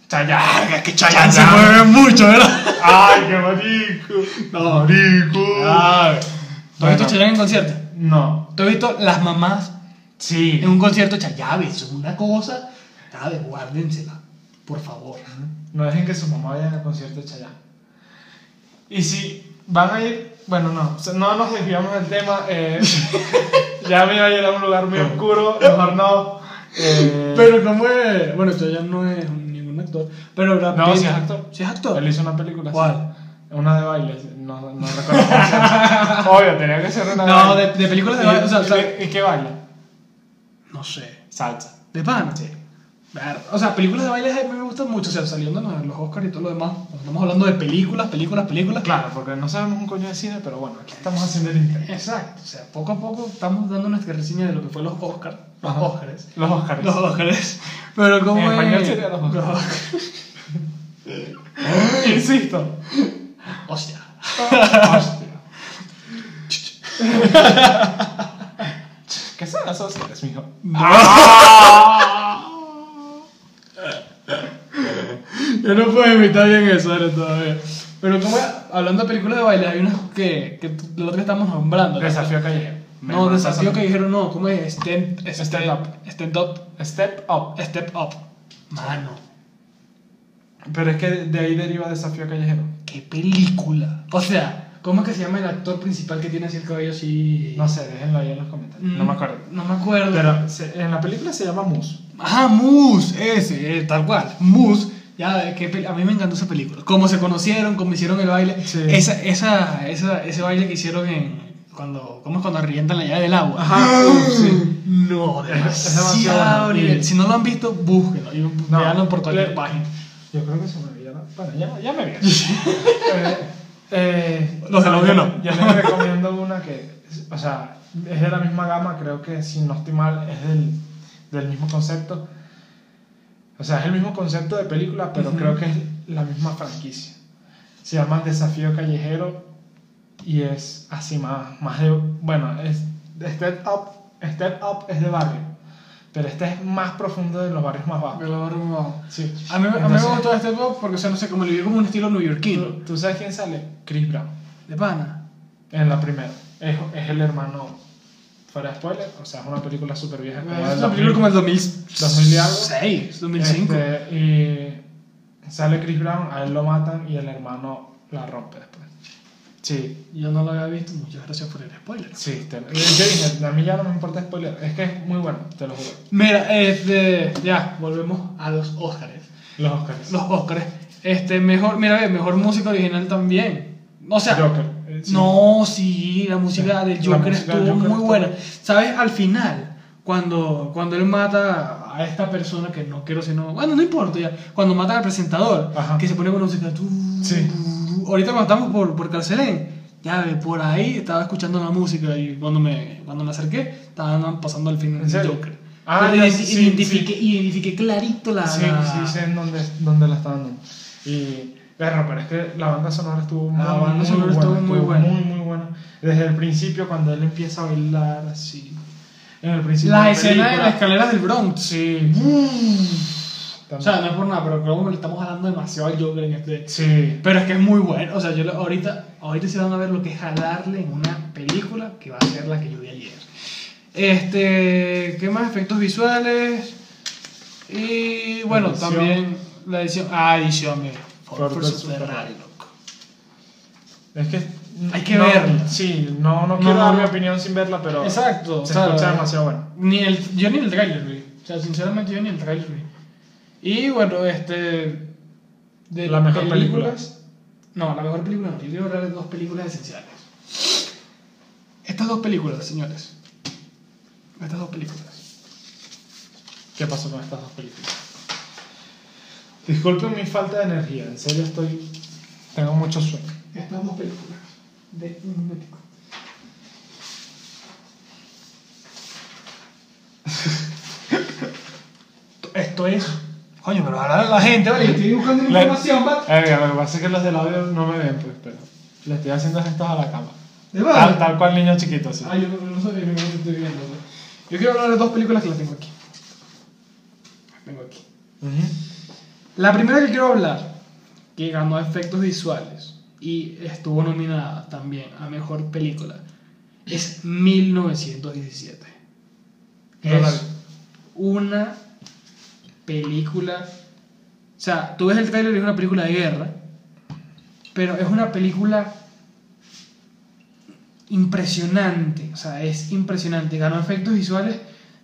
Chayanne. es que Chayanne se mueve mucho, ¿verdad? ¡Ay, qué marico! (laughs) No. ¡Marico! Ay. ¿Tú has visto. Chayanne en concierto? No. ¿Tú has visto las mamás Sí. en un concierto de Chayanne? Eso es una cosa. ¿Sabes? Guárdensela. Por favor. No dejen que su mamá vaya al concierto de Chayanne. Y si van a ir, bueno, no, no nos desviamos del tema. eh, (laughs) ya me iba a ir a un lugar muy oscuro, mejor no. eh, Pero como es... Bueno, Chayanne no es ningún actor. Pero Brad No, Pitt... sí es actor. Sí es actor. Él hizo una película. así. ¿Cuál? Una de baile, no, no recuerdo cómo se llama. (laughs) Obvio, tenía que ser una No, de de, de películas de ¿Y, baile, o sea, o sea, y- y qué baila? no sé. Salsa. ¿De pan? Sí. O sea, películas de baile a mí me gustan mucho, o sea, saliendo en los Oscars y todo lo demás. Estamos hablando de películas, películas, películas. Claro, porque no sabemos un coño de cine, pero bueno, aquí estamos haciendo el intento. Exacto, o sea, poco a poco estamos dando nuestra reseña de lo que fue los Oscars. Los Ajá. Oscars. Los Oscars. Los Oscars. Pero como En español es- sería los Oscars. Oscars. (laughs) Insisto. Hostia. Hostia. ¿Qué son los Oscars, mijo? Yo no puedo imitar bien eso ahora todavía. Pero como hablando de películas de baile, hay unas que, que lo otro que estamos nombrando. ¿no? Desafío callejero. No, desafío que dijeron no, ¿cómo es? Stand, Stand stand up. Stand up. Step up. Step up. Mano, Pero es que de ahí deriva desafío callejero. qué película. O sea, ¿cómo es que se llama el actor principal que tiene así el cabello así? No sé, déjenlo ahí en los comentarios. No me acuerdo. Mm, No me acuerdo. Pero se- en la película se llama Moose. Ajá, Moose, ese, eh, tal cual. Moose. Ya, eh, qué pel- a mí me encantó esa película. Cómo se conocieron, cómo hicieron el baile. Sí. Esa, esa, esa, ese baile que hicieron en. Cuando, ¿Cómo es cuando revientan la llave del agua? Ajá, sí. No, demasiado nivel. Si no lo han visto, búsquenlo. Y No, veanlo por cualquier le- página. Yo creo que se me vio. Bueno, ya, ya me vio. (laughs) eh, eh, Los del audio no. Yo les recomiendo una que, o sea, es de la misma gama, creo que si no estoy mal, es del, del mismo concepto. O sea, es el mismo concepto de película, pero Ujú. creo que es la misma franquicia. Se llama Desafío Callejero y es así más, más de... Bueno, es Step Up, Step Up es de barrio, pero este es más profundo de los barrios más bajos. Me lo agarro muy bajo. Sí. A mí, a mí me Entonces, gustó este pop porque, o sea, no sé, como le vi como un estilo neoyorquino. ¿tú, tú sabes quién sale? Chris Brown. De pana. En la primera. Es, es el hermano. Fuera spoiler, o sea, es una película súper vieja. como Es una película como el 2000, 2000 y algo. 2006, 2005. Este, y sale Chris Brown, a él lo matan y el hermano la rompe después. Sí, Yo no lo había visto, muchas gracias por el spoiler. sí. te- yo dije, a mí ya no me importa spoiler. Es que es muy bueno, te lo juro. Mira, este, ya, volvemos a los Oscars. Los Oscars. Los Oscars. Este, mejor, mira, mejor música original también. O sea, Joker. Sí. no, sí, la música del La Joker música estuvo del Joker muy estuvo- buena. ¿Sabes? Al final, cuando, cuando él mata a esta persona, que no quiero sino. Bueno, no importa ya. Cuando mata al presentador, Ajá. que se pone con música. tu, Sí. Ahorita cuando estamos por, por Carcelén, ya ve, por ahí estaba escuchando la música y cuando me, cuando me acerqué, estaban pasando al final ¿En del? Joker. Ah, ya, identi- sí, identifiqué, identifiqué clarito la. Sí, la- sí, sé en dónde, dónde la estaban dando. Y, pero es que la banda sonora estuvo muy, La banda muy sonora buena, estuvo muy buena. Muy, muy buena. Desde el principio, cuando él empieza a bailar así. En el principio. La de escena de película, las escaleras del Bronx. Sí. O sea, no es por nada, pero creo que le estamos hablando demasiado al Joker en este. Sí. Pero es que es muy bueno. O sea, yo ahorita, ahorita sí van a ver lo que es jalarle en una película que va a ser la que yo vi ayer. Este, ¿qué más? Efectos visuales. Y bueno, Edición. también la edición. Ah, edición, mira. Ford Ford versus Ferrari, Ferrari. loco. Es que. Hay que no, verla. Sí, no, no quiero no, dar mi opinión sin verla, pero. Exacto. o Se sea, escucha demasiado bueno. Ni el, yo ni el trailer vi. O sea, sinceramente yo ni el trailer vi. Y bueno, este. De ¿La mejor películas- No, la mejor película no. Yo quiero hablar de dos películas esenciales. Estas dos películas, señores. Estas dos películas. ¿Qué pasó con estas dos películas? Disculpen mi falta de energía, en serio estoy. Tengo mucho sueño. Estas dos películas. De un momentico. (laughs) Esto es. Coño, pero hablar a la gente, ¿vale? Estoy buscando La- información, ¿vale? Eh, lo que pasa es que los del audio no me ven, pues, pero le estoy haciendo gestos a la cama. ¿De Tal, verdad? tal cual niño chiquito, sí. Ah, yo no, no sabía, no estoy viendo. ¿no? Yo quiero hablar de dos películas que las tengo aquí. Las tengo aquí. Ujú. La primera que quiero hablar, que ganó efectos visuales y estuvo nominada también a mejor película, es 1917. No la vi. Es una película. O sea, tú ves el trailer y es una película de guerra, pero es una película impresionante. O sea, es impresionante. Ganó efectos visuales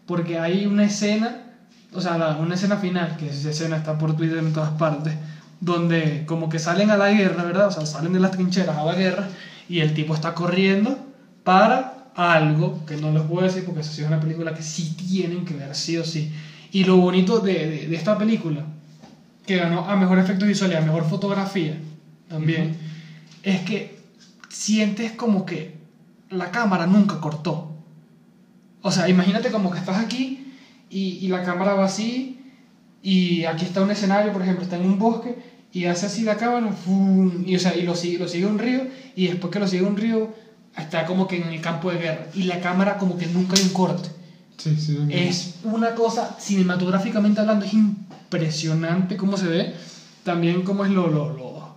porque hay una escena, o sea, la- una escena final, que esa escena está por Twitter en todas partes, donde como que salen a la guerra, ¿verdad? O sea, salen de las trincheras a la guerra y el tipo está corriendo para algo que no les puedo decir porque esa sí es una película que sí tienen que ver sí o sí. Y lo bonito de, de, de esta película, que ganó a mejor efectos visuales, a mejor fotografía también, es que sientes como que la cámara nunca cortó. O sea, imagínate como que estás aquí y, y la cámara va así y aquí está un escenario, por ejemplo, está en un bosque y hace así la cámara ¡fum! y, o sea, y lo, sigue, lo sigue un río y después que lo sigue un río está como que en el campo de guerra y la cámara como que nunca hay un corte. Sí, sí. Es una cosa, cinematográficamente hablando, es impresionante cómo se ve. También cómo es lo, lo, lo-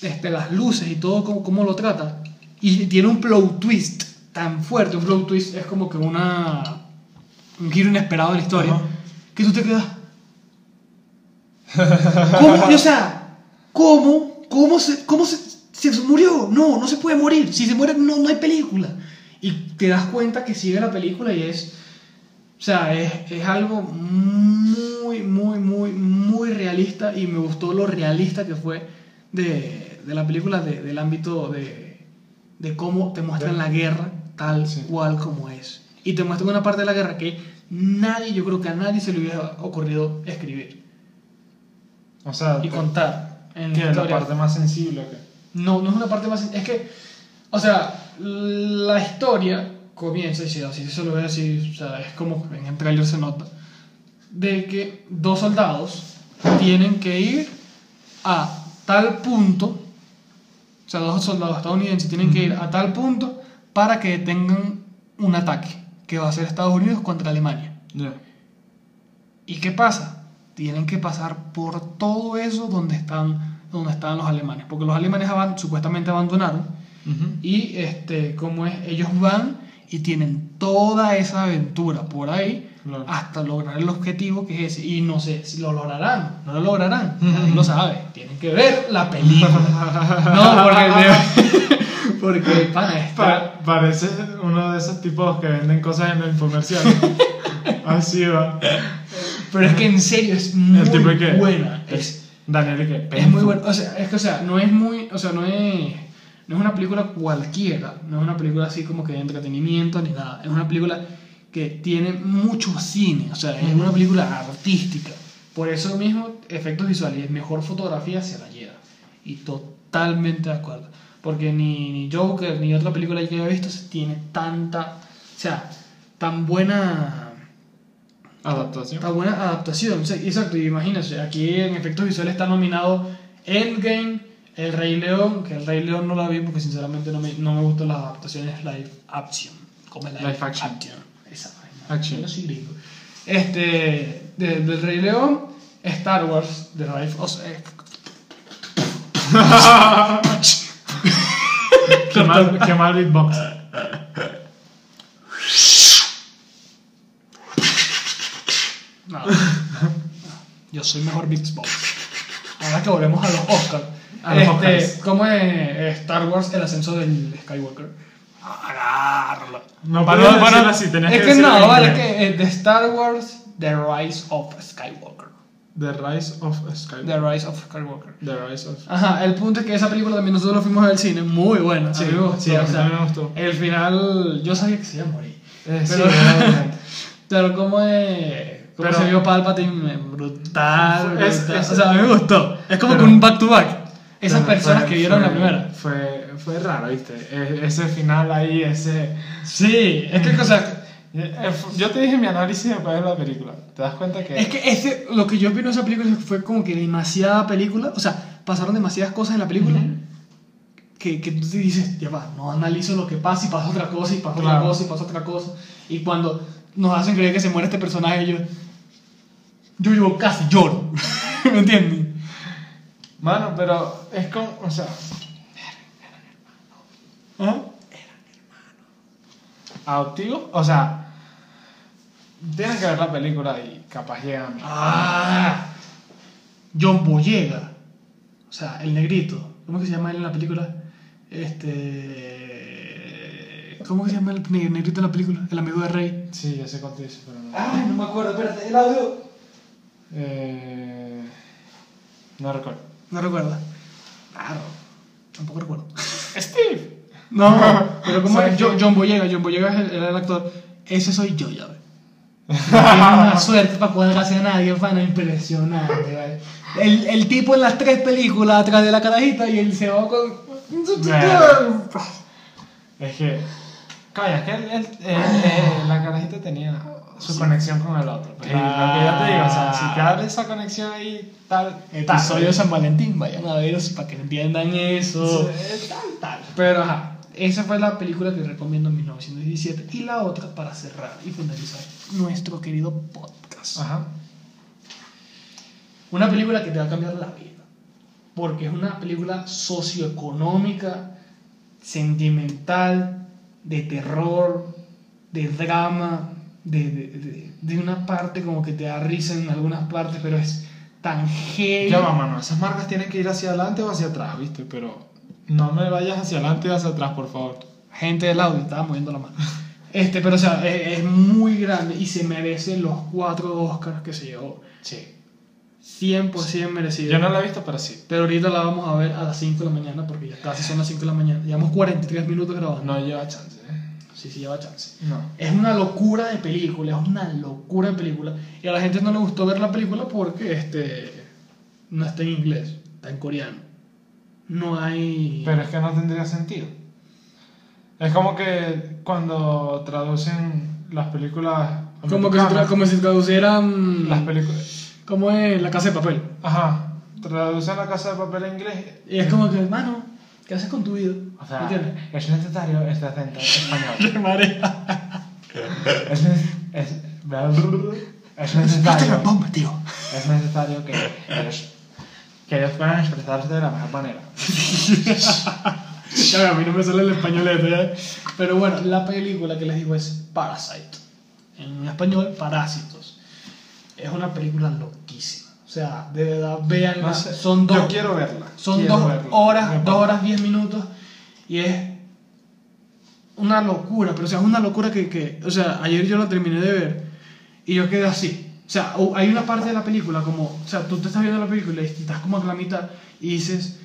este, las luces y todo, cómo, cómo lo trata. Y tiene un plot twist tan fuerte. Un plot twist es como que una, un giro inesperado en la historia. Ajá. Que tú te quedas... ¿Cómo? O sea, ¿cómo? ¿Cómo se, cómo se, se murió? No, no se puede morir. Si se muere, no, no hay película. Y te das cuenta que sigue la película y es... O sea, es, es algo muy, muy, muy, muy realista y me gustó lo realista que fue de, de la película, de- del ámbito de, de cómo te muestran la guerra tal Sí. cual como es. Y te muestran una parte de la guerra que nadie, yo creo que a nadie se le hubiera ocurrido escribir O sea, y contar en que la es la parte más sensible. ¿o qué? No, no es una parte más. Es que, o sea, la historia comienza, y si así se lo ve así, o sea, es como en el trailer se nota, de que dos soldados tienen que ir a tal punto, o sea, dos soldados estadounidenses tienen que ir a tal punto para que detengan un ataque que va a hacer Estados Unidos contra Alemania. Ya. ¿Y qué pasa? Tienen que pasar por todo eso donde están, donde están los alemanes, porque los alemanes aban- supuestamente abandonaron Ujú. y este, como es, ellos van y tienen toda esa aventura por ahí Claro. hasta lograr el objetivo que es ese. Y no sé si lo lograrán, no lo lograrán, nadie lo sabe. Tienen que ver la película. (laughs) no, porque, (laughs) (laughs) porque (laughs) Pa- parece uno de esos tipos que venden cosas en el comercial. (laughs) Así va. pero es que en serio es muy buena. Es, Daniel, ¿y qué? Es muy bueno, o sea, es que, o sea, no es muy, o sea, no es, no es una película cualquiera, no es una película así como que de entretenimiento ni nada, es una película que tiene mucho cine, o sea, es una película artística. Por eso mismo, efectos visuales y mejor fotografía se la lleva. Y totalmente de acuerdo. Porque ni, ni Joker ni otra película que haya visto se tiene tanta, o sea, tan buena Adaptación. Está buena adaptación, sí, exacto, imagínense, aquí en efectos visuales está nominado Endgame, El Rey León, que El Rey León no la vi porque sinceramente no me, no me gustan las adaptaciones live action, como el Live action. Esa vaina. Action. Yo soy gringo. Este, de- del Rey León, Star Wars, The Rise of... (laughs) eh, qué mal beatbox. No. Yo soy mejor Beatbox. Ahora que volvemos a los Oscars. A los Oscars. este, ¿Cómo es Star Wars el ascenso del Skywalker? Agárralo. No Para podías no- para decirlo no- así, tenías es que no, vale, es que eh, de Star Wars, The Rise of Skywalker. The Rise of Skywalker. The Rise of Skywalker. The Rise of. Ajá, el punto es que esa película también nosotros lo fuimos al cine, muy buena. Sí, a mí me gustó. sí, a mí también me gustó. El final, yo sabía que se iba a morir. Eh, sí, Pero- (laughs) obviamente. Pero como es... Cómo Pero- se vio Palpatine, eh, brutal, Es- brutal. es- o sea, a mí me gustó. Es como Pero- que un back to back. Esas personas fue- que vieron la primera. Fue, fue raro, ¿viste? E- Ese final ahí, ese. Sí, es que, o sea, Eh, Yo te dije mi análisis después de la película. ¿Te das cuenta que.? es que ese, lo que yo vi en esa película fue como que demasiada película. O sea, pasaron demasiadas cosas en la película. Ujú. que, que tú te dices, ya va, no analizo lo que pasa y pasa otra cosa y pasa Claro. otra cosa y pasa otra cosa. Y cuando nos hacen creer que se muere este personaje, yo, yo, yo casi lloro. (laughs) ¿Me entienden? Mano, pero es como. O sea. ¿Ah? Adoptivo. O sea. Tienen que ver la película y capaz llegan. Ah, John Boyega. O sea, el negrito. ¿Cómo que se llama él en la película? Este. ¿Cómo que se llama el ne- negrito en la película? El amigo de Rey. Sí, ya sé cuánto dice, pero no. Ay, no me acuerdo, espérate, el audio. Eh, no recuerdo. No recuerda. Claro, tampoco recuerdo. Steve. No, (laughs) pero como ¿Sabes es John? John Boyega, John Boyega es el, el actor. Ese soy yo, ya ves. Tiene una (laughs) suerte para cuadrarse a nadie, pana, impresionante, ¿vale? El, el tipo en las tres películas atrás de la carajita y él se va con. Es que. Calla, es que él- él- él- eh, la carajita tenía su conexión con el otro. pues, y lo que yo te digo, o sea, si te abre esa conexión ahí, tal. Episodio de tal, San Valentín, vayan a ver para que entiendan eso. eh, Tal, tal. Pero ajá, esa fue la película que recomiendo en 1917. Y la otra para cerrar y finalizar nuestro querido podcast. Ajá. Una película que te va a cambiar la vida. Porque es una película socioeconómica, sentimental, de terror, de drama, de, de, de- de una parte como que te da risa en algunas partes, pero es tan heavy. Ya va, mano, esas marcas tienen que ir hacia adelante o hacia atrás, ¿viste? Pero no me vayas hacia adelante y hacia atrás, por favor. Gente del audio, estaba moviendo la mano. (laughs) Este, pero o sea, es, es muy grande y se merece los cuatro Oscars que se llevó. Sí. 100% merecido. Yo no la he visto, pero sí. Pero ahorita la vamos a ver a las 5 de la mañana porque ya casi son las 5 de la mañana. Llevamos 43 minutos grabando. No lleva chance, ¿eh? Sí, sí, lleva chance. No. Es una locura de película, es una locura de película. Y a la gente no le gustó ver la película porque este, no está en inglés, está en coreano. No hay... Pero es que no tendría sentido. Es como que cuando traducen las películas. como, que como si traducieran... Las películas. Como es La Casa de Papel. Ajá. Traducen la casa de papel en inglés. Y es como que, hermano, ¿qué haces con tu vida? O sea, ¿Entiendes? es necesario este acento español. (laughs) Qué marea. es, es, (laughs) es necesario. Es necesario que que ellos puedan expresarse de la mejor manera. (laughs) Ya, a mí no me sale el español esto, ya. Pero bueno, la película que les digo es Parasite. En español, Parásitos. Es una película loquísima. O sea, de verdad, véanla. No sé, son dos, Yo quiero verla. son quiero dos verla. horas, dos horas, diez minutos. Y es una locura. Pero o sea, es una locura que, que, o sea, ayer yo la terminé de ver. Y yo quedé así. O sea, hay una parte de la película como, o sea, tú te estás viendo la película y estás como a la mitad y dices,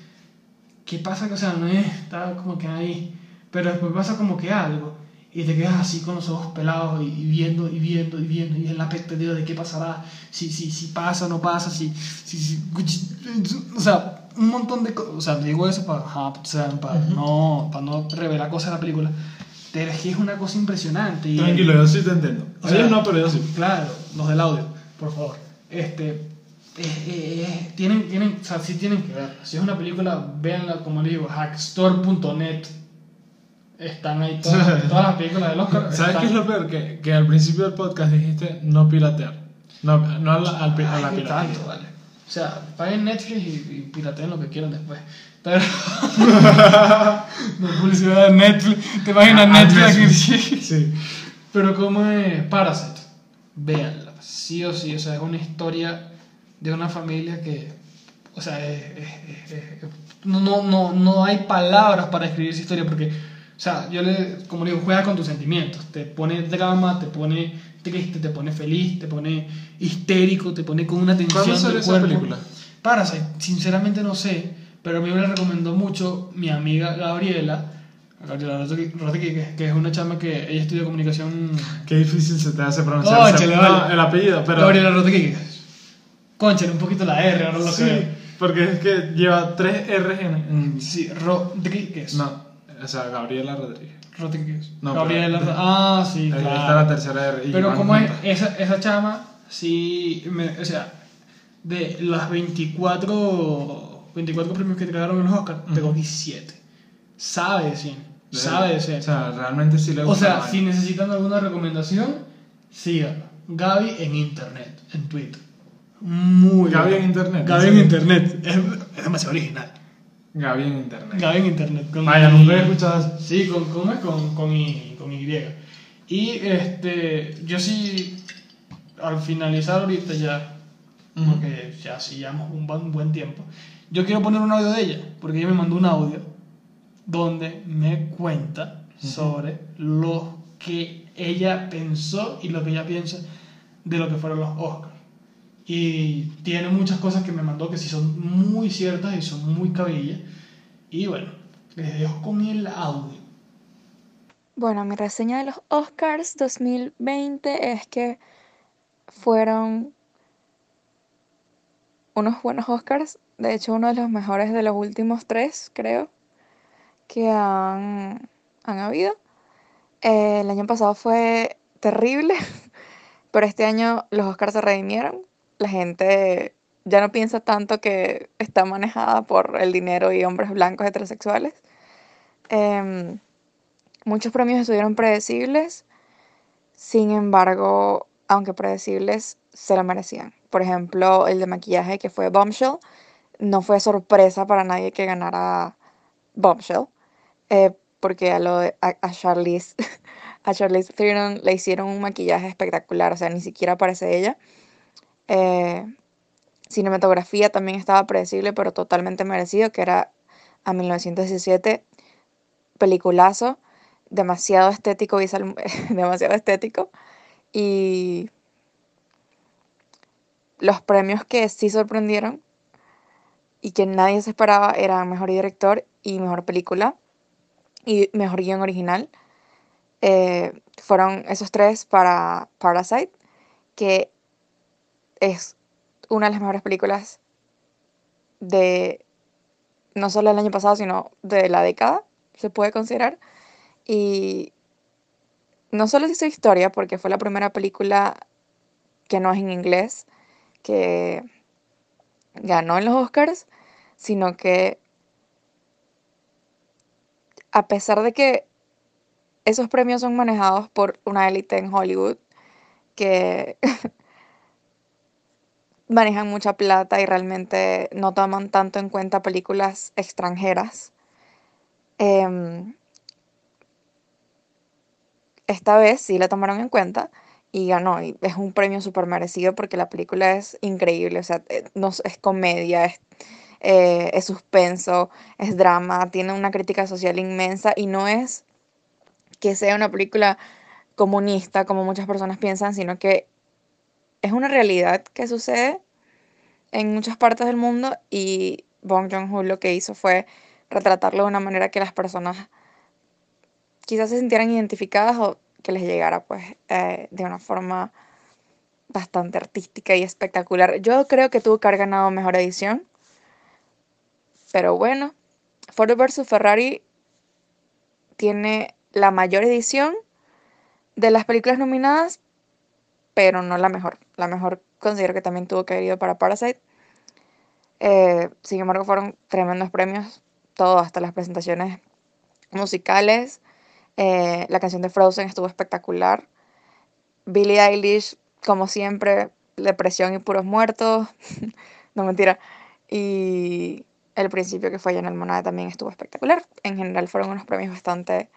¿qué pasa? O sea, no es, está como que ahí, pero después pasa como que algo y te quedas así con los ojos pelados y, viendo y viendo y viendo y en la expectativa de qué pasará, si, si, si pasa o no pasa, si, si, si, o sea, un montón de cosas, o sea, digo eso para, o sea, para, no, para no revelar cosas de la película, pero es que es una cosa impresionante. Y, Tranquilo, yo sí te entiendo. O sea, Ellos no, pero yo sí. Claro, los del audio, por favor. Este, eh, eh, eh, tienen, tienen, o sea, sí tienen que verla. Si es una película, véanla, como les digo, hackstore.net. Están ahí todas, (laughs) todas las películas del Oscar. ¿Sabes están- qué es lo peor? Que, que al principio del podcast dijiste no piratear. No, no al, al, pi- a la piratería. tanto, vale. O sea, paguen Netflix y, y pirateen lo que quieran después. Pero. (laughs) (laughs) no publicidad de Netflix. ¿Te imaginas Ah, Netflix? Netflix. Sí. Pero como es Parasite, véanla, sí o sí, o sea, es una historia de una familia que, o sea, es- es- es- no, no, no, hay palabras para escribir esa historia porque, o sea, yo le, como le digo, juega con tus sentimientos, te pone drama, te pone triste, te pone feliz, te pone histérico, te pone con una tensión ¿Cuándo salió del esa película? Parasite, sinceramente no sé, pero a mí me la recomendó mucho mi amiga Gabriela, Gabriela Rodríguez, que es una chama que ella estudia comunicación. Qué difícil se te hace pronunciar vale. no, el apellido, pero. Gabriela Rodríguez. Conchale, un poquito la R, ahora lo Sí, creo. porque es que lleva tres R en. Sí, Rodríguez. no, o sea, Gabriela Rodríguez. Rodríguez. No, Gabriela pero- Ah, sí, Ahí Está la claro. tercera R. Pero como es, esa, esa chama, sí, me- o sea, de las 24, 24 premios que entregaron en los Oscars, pegó Ujú. 17. Sabe de cine, sabe de cine. O sea, realmente sí le O gusta. sea, la si necesitan alguna recomendación, síganlo. Gaby en internet, en Twitter. Muy Gaby bueno. en internet, Gaby ¿en internet. Es, es demasiado original. Gaby en internet. Gaby en internet. Con Vaya, nunca he escuchado. Sí, con, ¿cómo es? Con, con, y, con Y. Y este, yo sí, al finalizar ahorita ya, porque ya sí llevamos un buen, buen tiempo, yo quiero poner un audio de ella, porque ella me mandó un audio donde me cuenta sobre lo que ella pensó y lo que ella piensa de lo que fueron los Oscars. Y tiene muchas cosas que me mandó que sí son muy ciertas y son muy cabillas. Y bueno, les dejo con el audio. Bueno, mi reseña de los Oscars 2020 es que fueron unos buenos Oscars. De hecho, uno de los mejores de los últimos tres, creo, que han, han habido. Eh, el año pasado fue terrible, (laughs) pero este año los Oscars se redimieron. La gente ya no piensa tanto que está manejada por el dinero y hombres blancos heterosexuales. Em, muchos premios estuvieron predecibles, sin embargo, aunque predecibles, se lo merecían. Por ejemplo, el de maquillaje que fue Bombshell, no fue sorpresa para nadie que ganara Bombshell, eh, porque a, lo a, a Charlize, (laughs) a Charlize Theron le hicieron un maquillaje espectacular, o sea, ni siquiera parece ella. Eh, cinematografía también estaba predecible, pero totalmente merecido, que era a 1917, peliculazo, demasiado estético, visual- (laughs) demasiado estético. Y los premios que sí sorprendieron y que nadie se esperaba eran Mejor Director y Mejor Película y Mejor Guión Original. Eh, fueron esos tres para Parasite, que es una de las mejores películas de no solo el año pasado, sino de la década, se puede considerar. Y no solo hizo historia, porque fue la primera película que no es en inglés, que ganó en los Oscars, sino que a pesar de que esos premios son manejados por una élite en Hollywood que (laughs) manejan mucha plata y realmente no toman tanto en cuenta películas extranjeras. em, esta vez sí la tomaron en cuenta y ganó. Y es un premio súper merecido porque la película es increíble. O sea, eh, no, es comedia, es, eh, es suspenso, es drama, tiene una crítica social inmensa y no es que sea una película comunista como muchas personas piensan, sino que es una realidad que sucede en muchas partes del mundo y Bong Joon-ho lo que hizo fue retratarlo de una manera que las personas quizás se sintieran identificadas o que les llegara pues eh, de una forma bastante artística y espectacular. Yo creo que tuvo que haber ganado mejor edición, pero bueno, Ford vs Ferrari tiene la mayor edición de las películas nominadas, pero no la mejor. La mejor considero que también tuvo que haber ido para Parasite. Eh, sin embargo, fueron tremendos premios, todo, hasta las presentaciones musicales. Eh, la canción de Frozen estuvo espectacular. Billie Eilish, como siempre, depresión y puros muertos. (laughs) no mentira. Y el principio que fue en el Monada también estuvo espectacular. En general fueron unos premios bastante...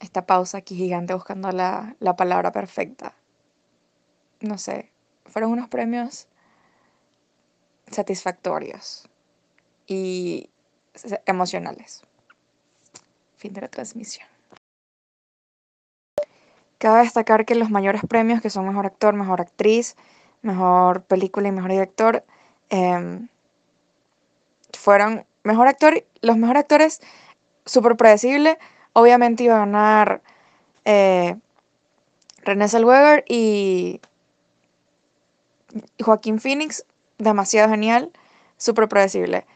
Esta pausa aquí gigante buscando la, la palabra perfecta. No sé, fueron unos premios satisfactorios y emocionales. Fin de la transmisión. Cabe destacar que los mayores premios, que son mejor actor, mejor actriz, mejor película y mejor director, em, fueron mejor actor. Los mejores actores, súper predecible. Obviamente iba a ganar eh, René Zellweger y Joaquín Phoenix, demasiado genial, súper predecible.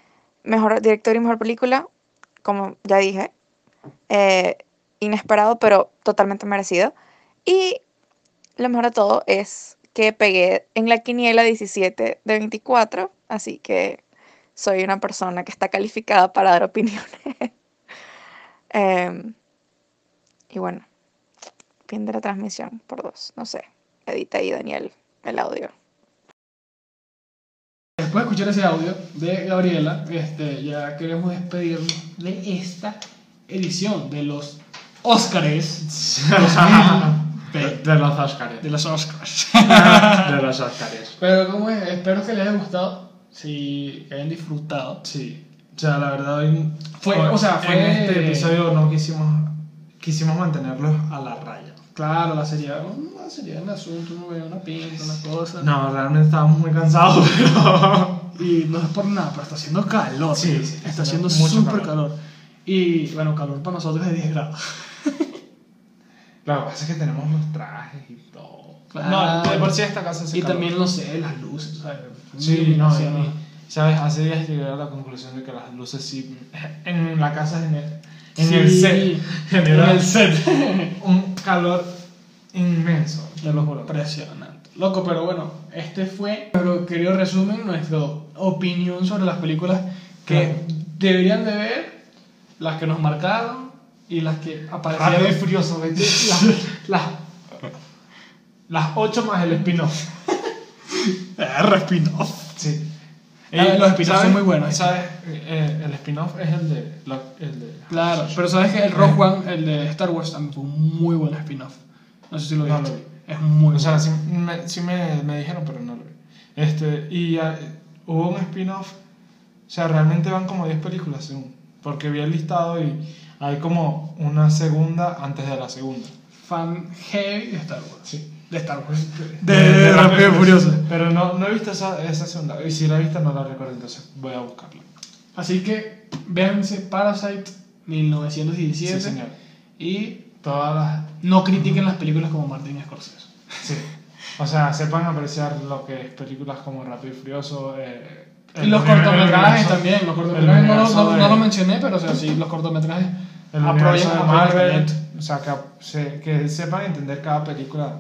Mejor director y mejor película, como ya dije, eh, inesperado, pero totalmente merecido. Y lo mejor de todo es que pegué en la quiniela 17 de 24, así que soy una persona que está calificada para dar opiniones. (laughs) Em, y bueno, fin de la transmisión por dos, no sé. Edita ahí, Daniel, el audio. Después de escuchar ese audio de Gabriela, este, ya queremos despedirnos de esta edición de los Óscares (laughs) 2020. de los Oscars. De los Óscares. (laughs) de los (laughs) Oscars. Pero como es, espero que les haya gustado, si hayan disfrutado. Sí. O sea, la verdad hoy Fue- o sea, en fue- este episodio no quisimos quisimos mantenerlos a la raya. Claro, la seriedad, una seriedad en el asunto, uno ve una pinta, una cosa. No, realmente estábamos muy cansados, (laughs) pero Y no es por nada, pero está haciendo calor. Sí, sí, está está haciendo súper calor. calor. Y bueno, calor para nosotros es 10 grados. Lo que pasa es que tenemos los trajes y todo. Claro. No, de por sí esta casa se Y también, no sé, las luces, ¿sabes? Sí, no, Iluminación, y- ¿sabes? Hace días llegué a la conclusión de que las luces sí. En la casa, en el, en Sí, (laughs) el set, En generan el set. un calor inmenso, te lo juro. Impresionante. Loco, pero bueno, este fue nuestro querido resumen, nuestra opinión sobre las películas que Claro. deberían de ver, las que nos marcaron y las que aparecieron. furioso, vete. (laughs) Las, las, las ocho más el spin-off. R spin-off. Sí. Los spin-offs son muy buenos. ¿Sabes? Eh, el spin-off es el de. lo- el de Claro, pero sabes que el Rogue One, el de Star Wars, también fue un muy buen spin-off. No sé si lo No viste. lo vi. Es muy O sea, bueno. sí, me, sí me, me dijeron, pero no lo vi. Este, y ah, hubo un spin-off. O sea, realmente van como 10 películas, según. Porque vi el listado y hay como una segunda antes de la segunda. Fan heavy de Star Wars. Sí. De Star Wars. De, de Rápido y Furioso. Pero no, no he visto esa, esa segunda. Y si la he visto, no la recuerdo, entonces voy a buscarla. Así que véanse Parasite 1917 Sí, señor. y Todas las. no critiquen las películas como Martin Scorsese. Sí. O sea, sepan apreciar lo que es películas como Rápido y Furioso. Eh, Y los cortometrajes universo- también, los cortometrajes no, no- de- no lo mencioné, pero o sea, sí, los cortometrajes El universo de Marvel, o sea, que, se- que sepan entender cada película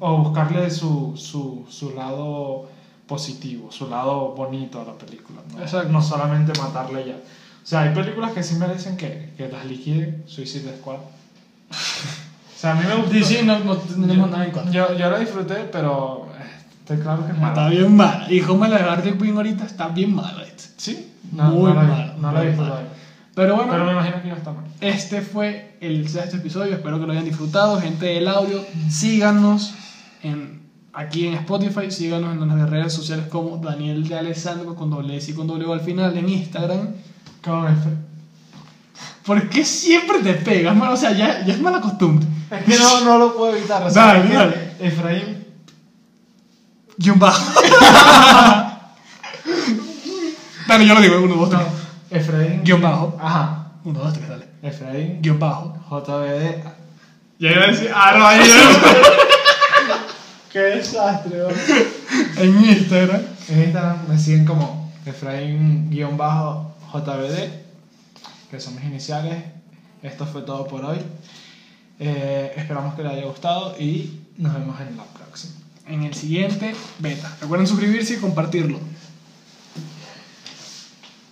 o buscarle su, su, su lado positivo, su lado bonito a la película, ¿no? Exacto. No solamente matarle ya. O sea, hay películas que sí merecen que, que las liquiden, Suicide Squad. (laughs) O sea, a mí me gustó. DC no, no tenemos nada en contra. Yo, yo la disfruté, pero estoy claro que es Está mala. bien mala. Y como la de Harley Quinn ahorita está bien mala. ¿Sí? Muy no la, vi- mala, No la he Pero bueno, Pero me imagino que no está mal. este fue el sexto episodio. Espero que lo hayan disfrutado. Gente del audio, síganos en, aquí en Spotify. Síganos en nuestras redes sociales como Daniel de Alessandro con doble S y con doble O al final en Instagram. Con F. ¿Por qué siempre te pegas, mano? O sea, ya, ya es mala costumbre. Es que no, no lo puedo evitar. O sea, Dale, dale. Efraín. (laughs) Dale, yo lo digo. Uno, dos, tres. Efraín. Guión bajo. Ajá. Uno, dos, tres, dale. Efraín. Guión bajo. JBD. Ya iba a decir, ah, no, ahí (laughs) Qué desastre, bro. En Instagram. En Instagram me siguen como Efraín-JBD, que son mis iniciales. Esto fue todo por hoy. Eh, esperamos que les haya gustado y nos vemos en la próxima. En el siguiente beta. Recuerden suscribirse y compartirlo.